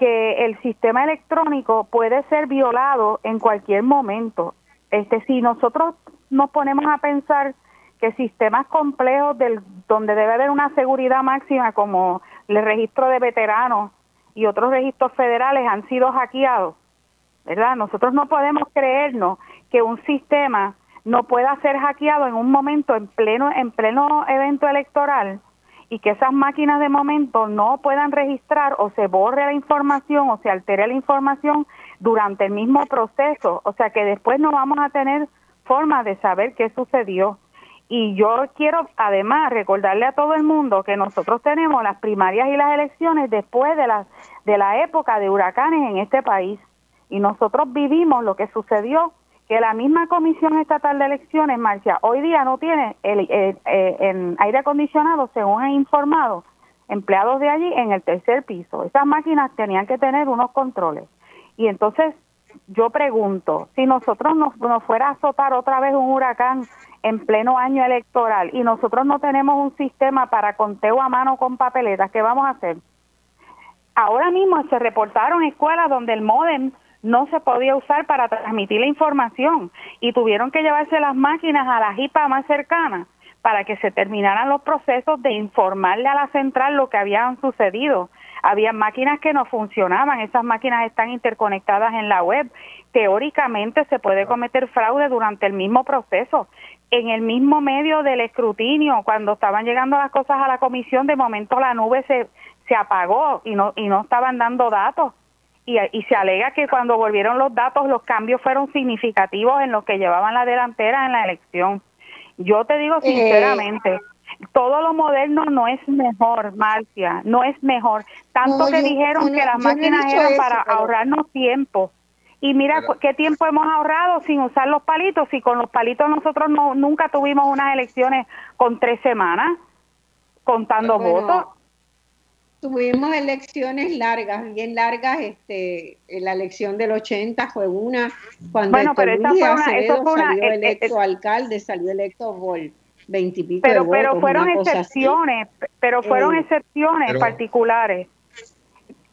que el sistema electrónico puede ser violado en cualquier momento. Este, si nosotros nos ponemos a pensar que sistemas complejos del, donde debe haber una seguridad máxima como el registro de veteranos y otros registros federales han sido hackeados, ¿verdad? Nosotros no podemos creernos que un sistema no pueda ser hackeado en un momento en pleno en pleno evento electoral y que esas máquinas de momento no puedan registrar o se borre la información o se altere la información durante el mismo proceso. O sea que después no vamos a tener forma de saber qué sucedió. Y yo quiero además recordarle a todo el mundo que nosotros tenemos las primarias y las elecciones después de la, de la época de huracanes en este país. Y nosotros vivimos lo que sucedió que la misma Comisión Estatal de Elecciones, Marcia, hoy día no tiene el, eh, aire acondicionado, según han informado empleados de allí, en el tercer piso. Esas máquinas tenían que tener unos controles. Y entonces yo pregunto, si nosotros nos, nos fuera a azotar otra vez un huracán en pleno año electoral y nosotros no tenemos un sistema para conteo a mano con papeletas, ¿qué vamos a hacer? Ahora mismo se reportaron escuelas donde el modem no se podía usar para transmitir la información y tuvieron que llevarse las máquinas a la JIPA más cercana para que se terminaran los procesos de informarle a la central lo que había sucedido. Había máquinas que no funcionaban, esas máquinas están interconectadas en la web. Teóricamente se puede cometer fraude durante el mismo proceso. En el mismo medio del escrutinio, cuando estaban llegando las cosas a la comisión, de momento la nube se, se apagó y no, y no estaban dando datos y, se alega que cuando volvieron los datos los cambios fueron significativos en los que llevaban la delantera en la elección. Yo te digo eh, sinceramente, todo lo moderno no es mejor, Marcia, no es mejor. Tanto que dijeron que las máquinas eran para ahorrarnos tiempo. Y mira qué tiempo hemos ahorrado sin usar los palitos. Y con los palitos nosotros no, nunca tuvimos unas elecciones con tres semanas contando votos. Tuvimos elecciones largas, bien largas. Este, la elección del 80 fue una. Cuando bueno, pero esa fue una, eso fue una, salió eh, electo eh, alcalde, salió electo por veintipico pero, de Pero fueron excepciones, pero fueron eh, excepciones particulares.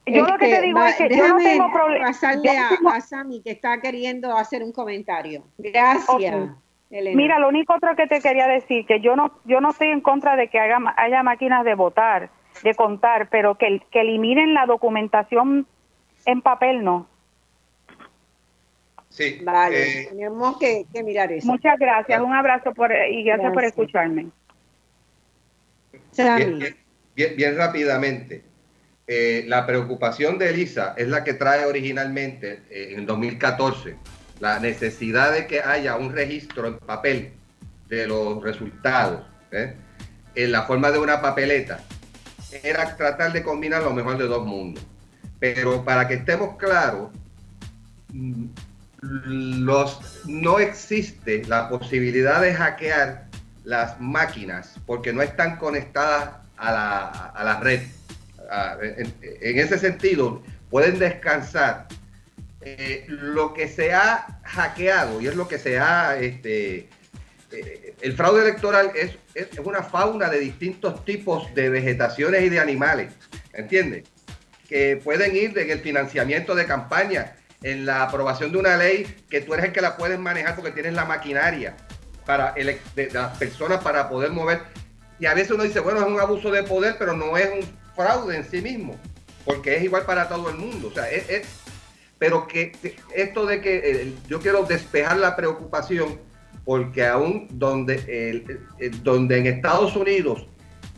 Yo lo que te digo es que yo no tengo problema. Pasarle a, a Sami que está queriendo hacer un comentario. Gracias. Mira, lo único otro que te quería decir que yo no yo no estoy en contra de que haya, haya máquinas de votar de contar, pero que, que eliminen la documentación en papel no. Sí. Vale, eh, tenemos que, mirar eso. Muchas gracias, un abrazo por, y gracias, por escucharme. Bien, bien, rápidamente. Eh, la preocupación de Elisa es la que trae originalmente eh, en 2014 la necesidad de que haya un registro en papel de los resultados en la forma de una papeleta era tratar de combinar lo mejor de dos mundos. Pero para que estemos claros, mm, los, no existe la posibilidad de hackear las máquinas porque no están conectadas a la, a la red. En, ese sentido, pueden descansar. Eh, lo que se ha hackeado y es lo que se ha este, eh, el fraude electoral es, es, una fauna de distintos tipos de vegetaciones y de animales, ¿entiendes? Que pueden ir en el financiamiento de campaña, en la aprobación de una ley que tú eres el que la puedes manejar porque tienes la maquinaria para de, las personas para poder mover. Y a veces uno dice, bueno, es un abuso de poder, pero no es un fraude en sí mismo, porque es igual para todo el mundo. O sea, es, pero que esto de que eh, yo quiero despejar la preocupación porque aún donde, donde en Estados Unidos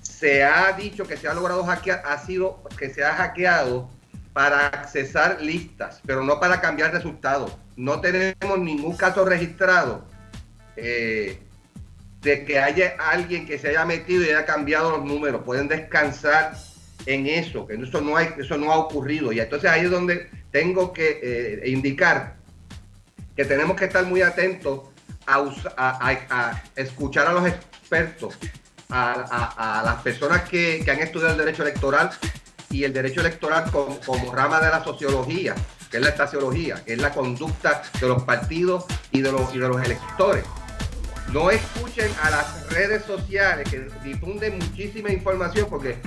se ha dicho que se ha logrado hackear, ha sido que se ha hackeado para accesar listas, pero no para cambiar resultados. No tenemos ningún caso registrado eh, de que haya alguien que se haya metido y haya cambiado los números. Pueden descansar en eso, que eso no, hay, eso no ha ocurrido. Y entonces ahí es donde tengo que eh, indicar que tenemos que estar muy atentos a, escuchar a los expertos, a, las personas que, han estudiado el derecho electoral y el derecho electoral como, rama de la sociología, que es la estaciología, que es la conducta de los partidos y de los electores. No escuchen a las redes sociales que difunden muchísima información porque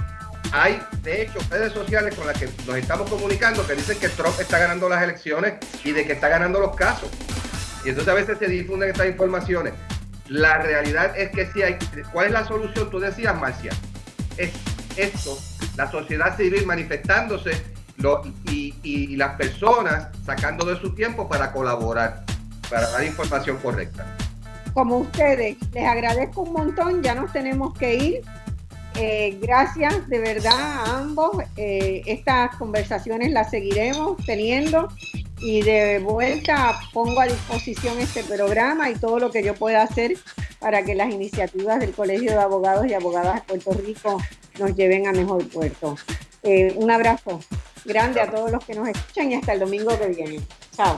hay, de hecho, redes sociales con las que nos estamos comunicando que dicen que Trump está ganando las elecciones y de que está ganando los casos. Y entonces a veces se difunden estas informaciones. La realidad es que si hay, ¿cuál es la solución? Tú decías, Marcia, es esto, la sociedad civil manifestándose y, y las personas sacando de su tiempo para colaborar, para dar información correcta. Como ustedes, les agradezco un montón, ya nos tenemos que ir. Eh, gracias de verdad a ambos. Eh, estas conversaciones las seguiremos teniendo y de vuelta pongo a disposición este programa y todo lo que yo pueda hacer para que las iniciativas del Colegio de Abogados y Abogadas de Puerto Rico nos lleven a mejor puerto. Eh, un abrazo grande a todos los que nos escuchan y hasta el domingo que viene. Chao.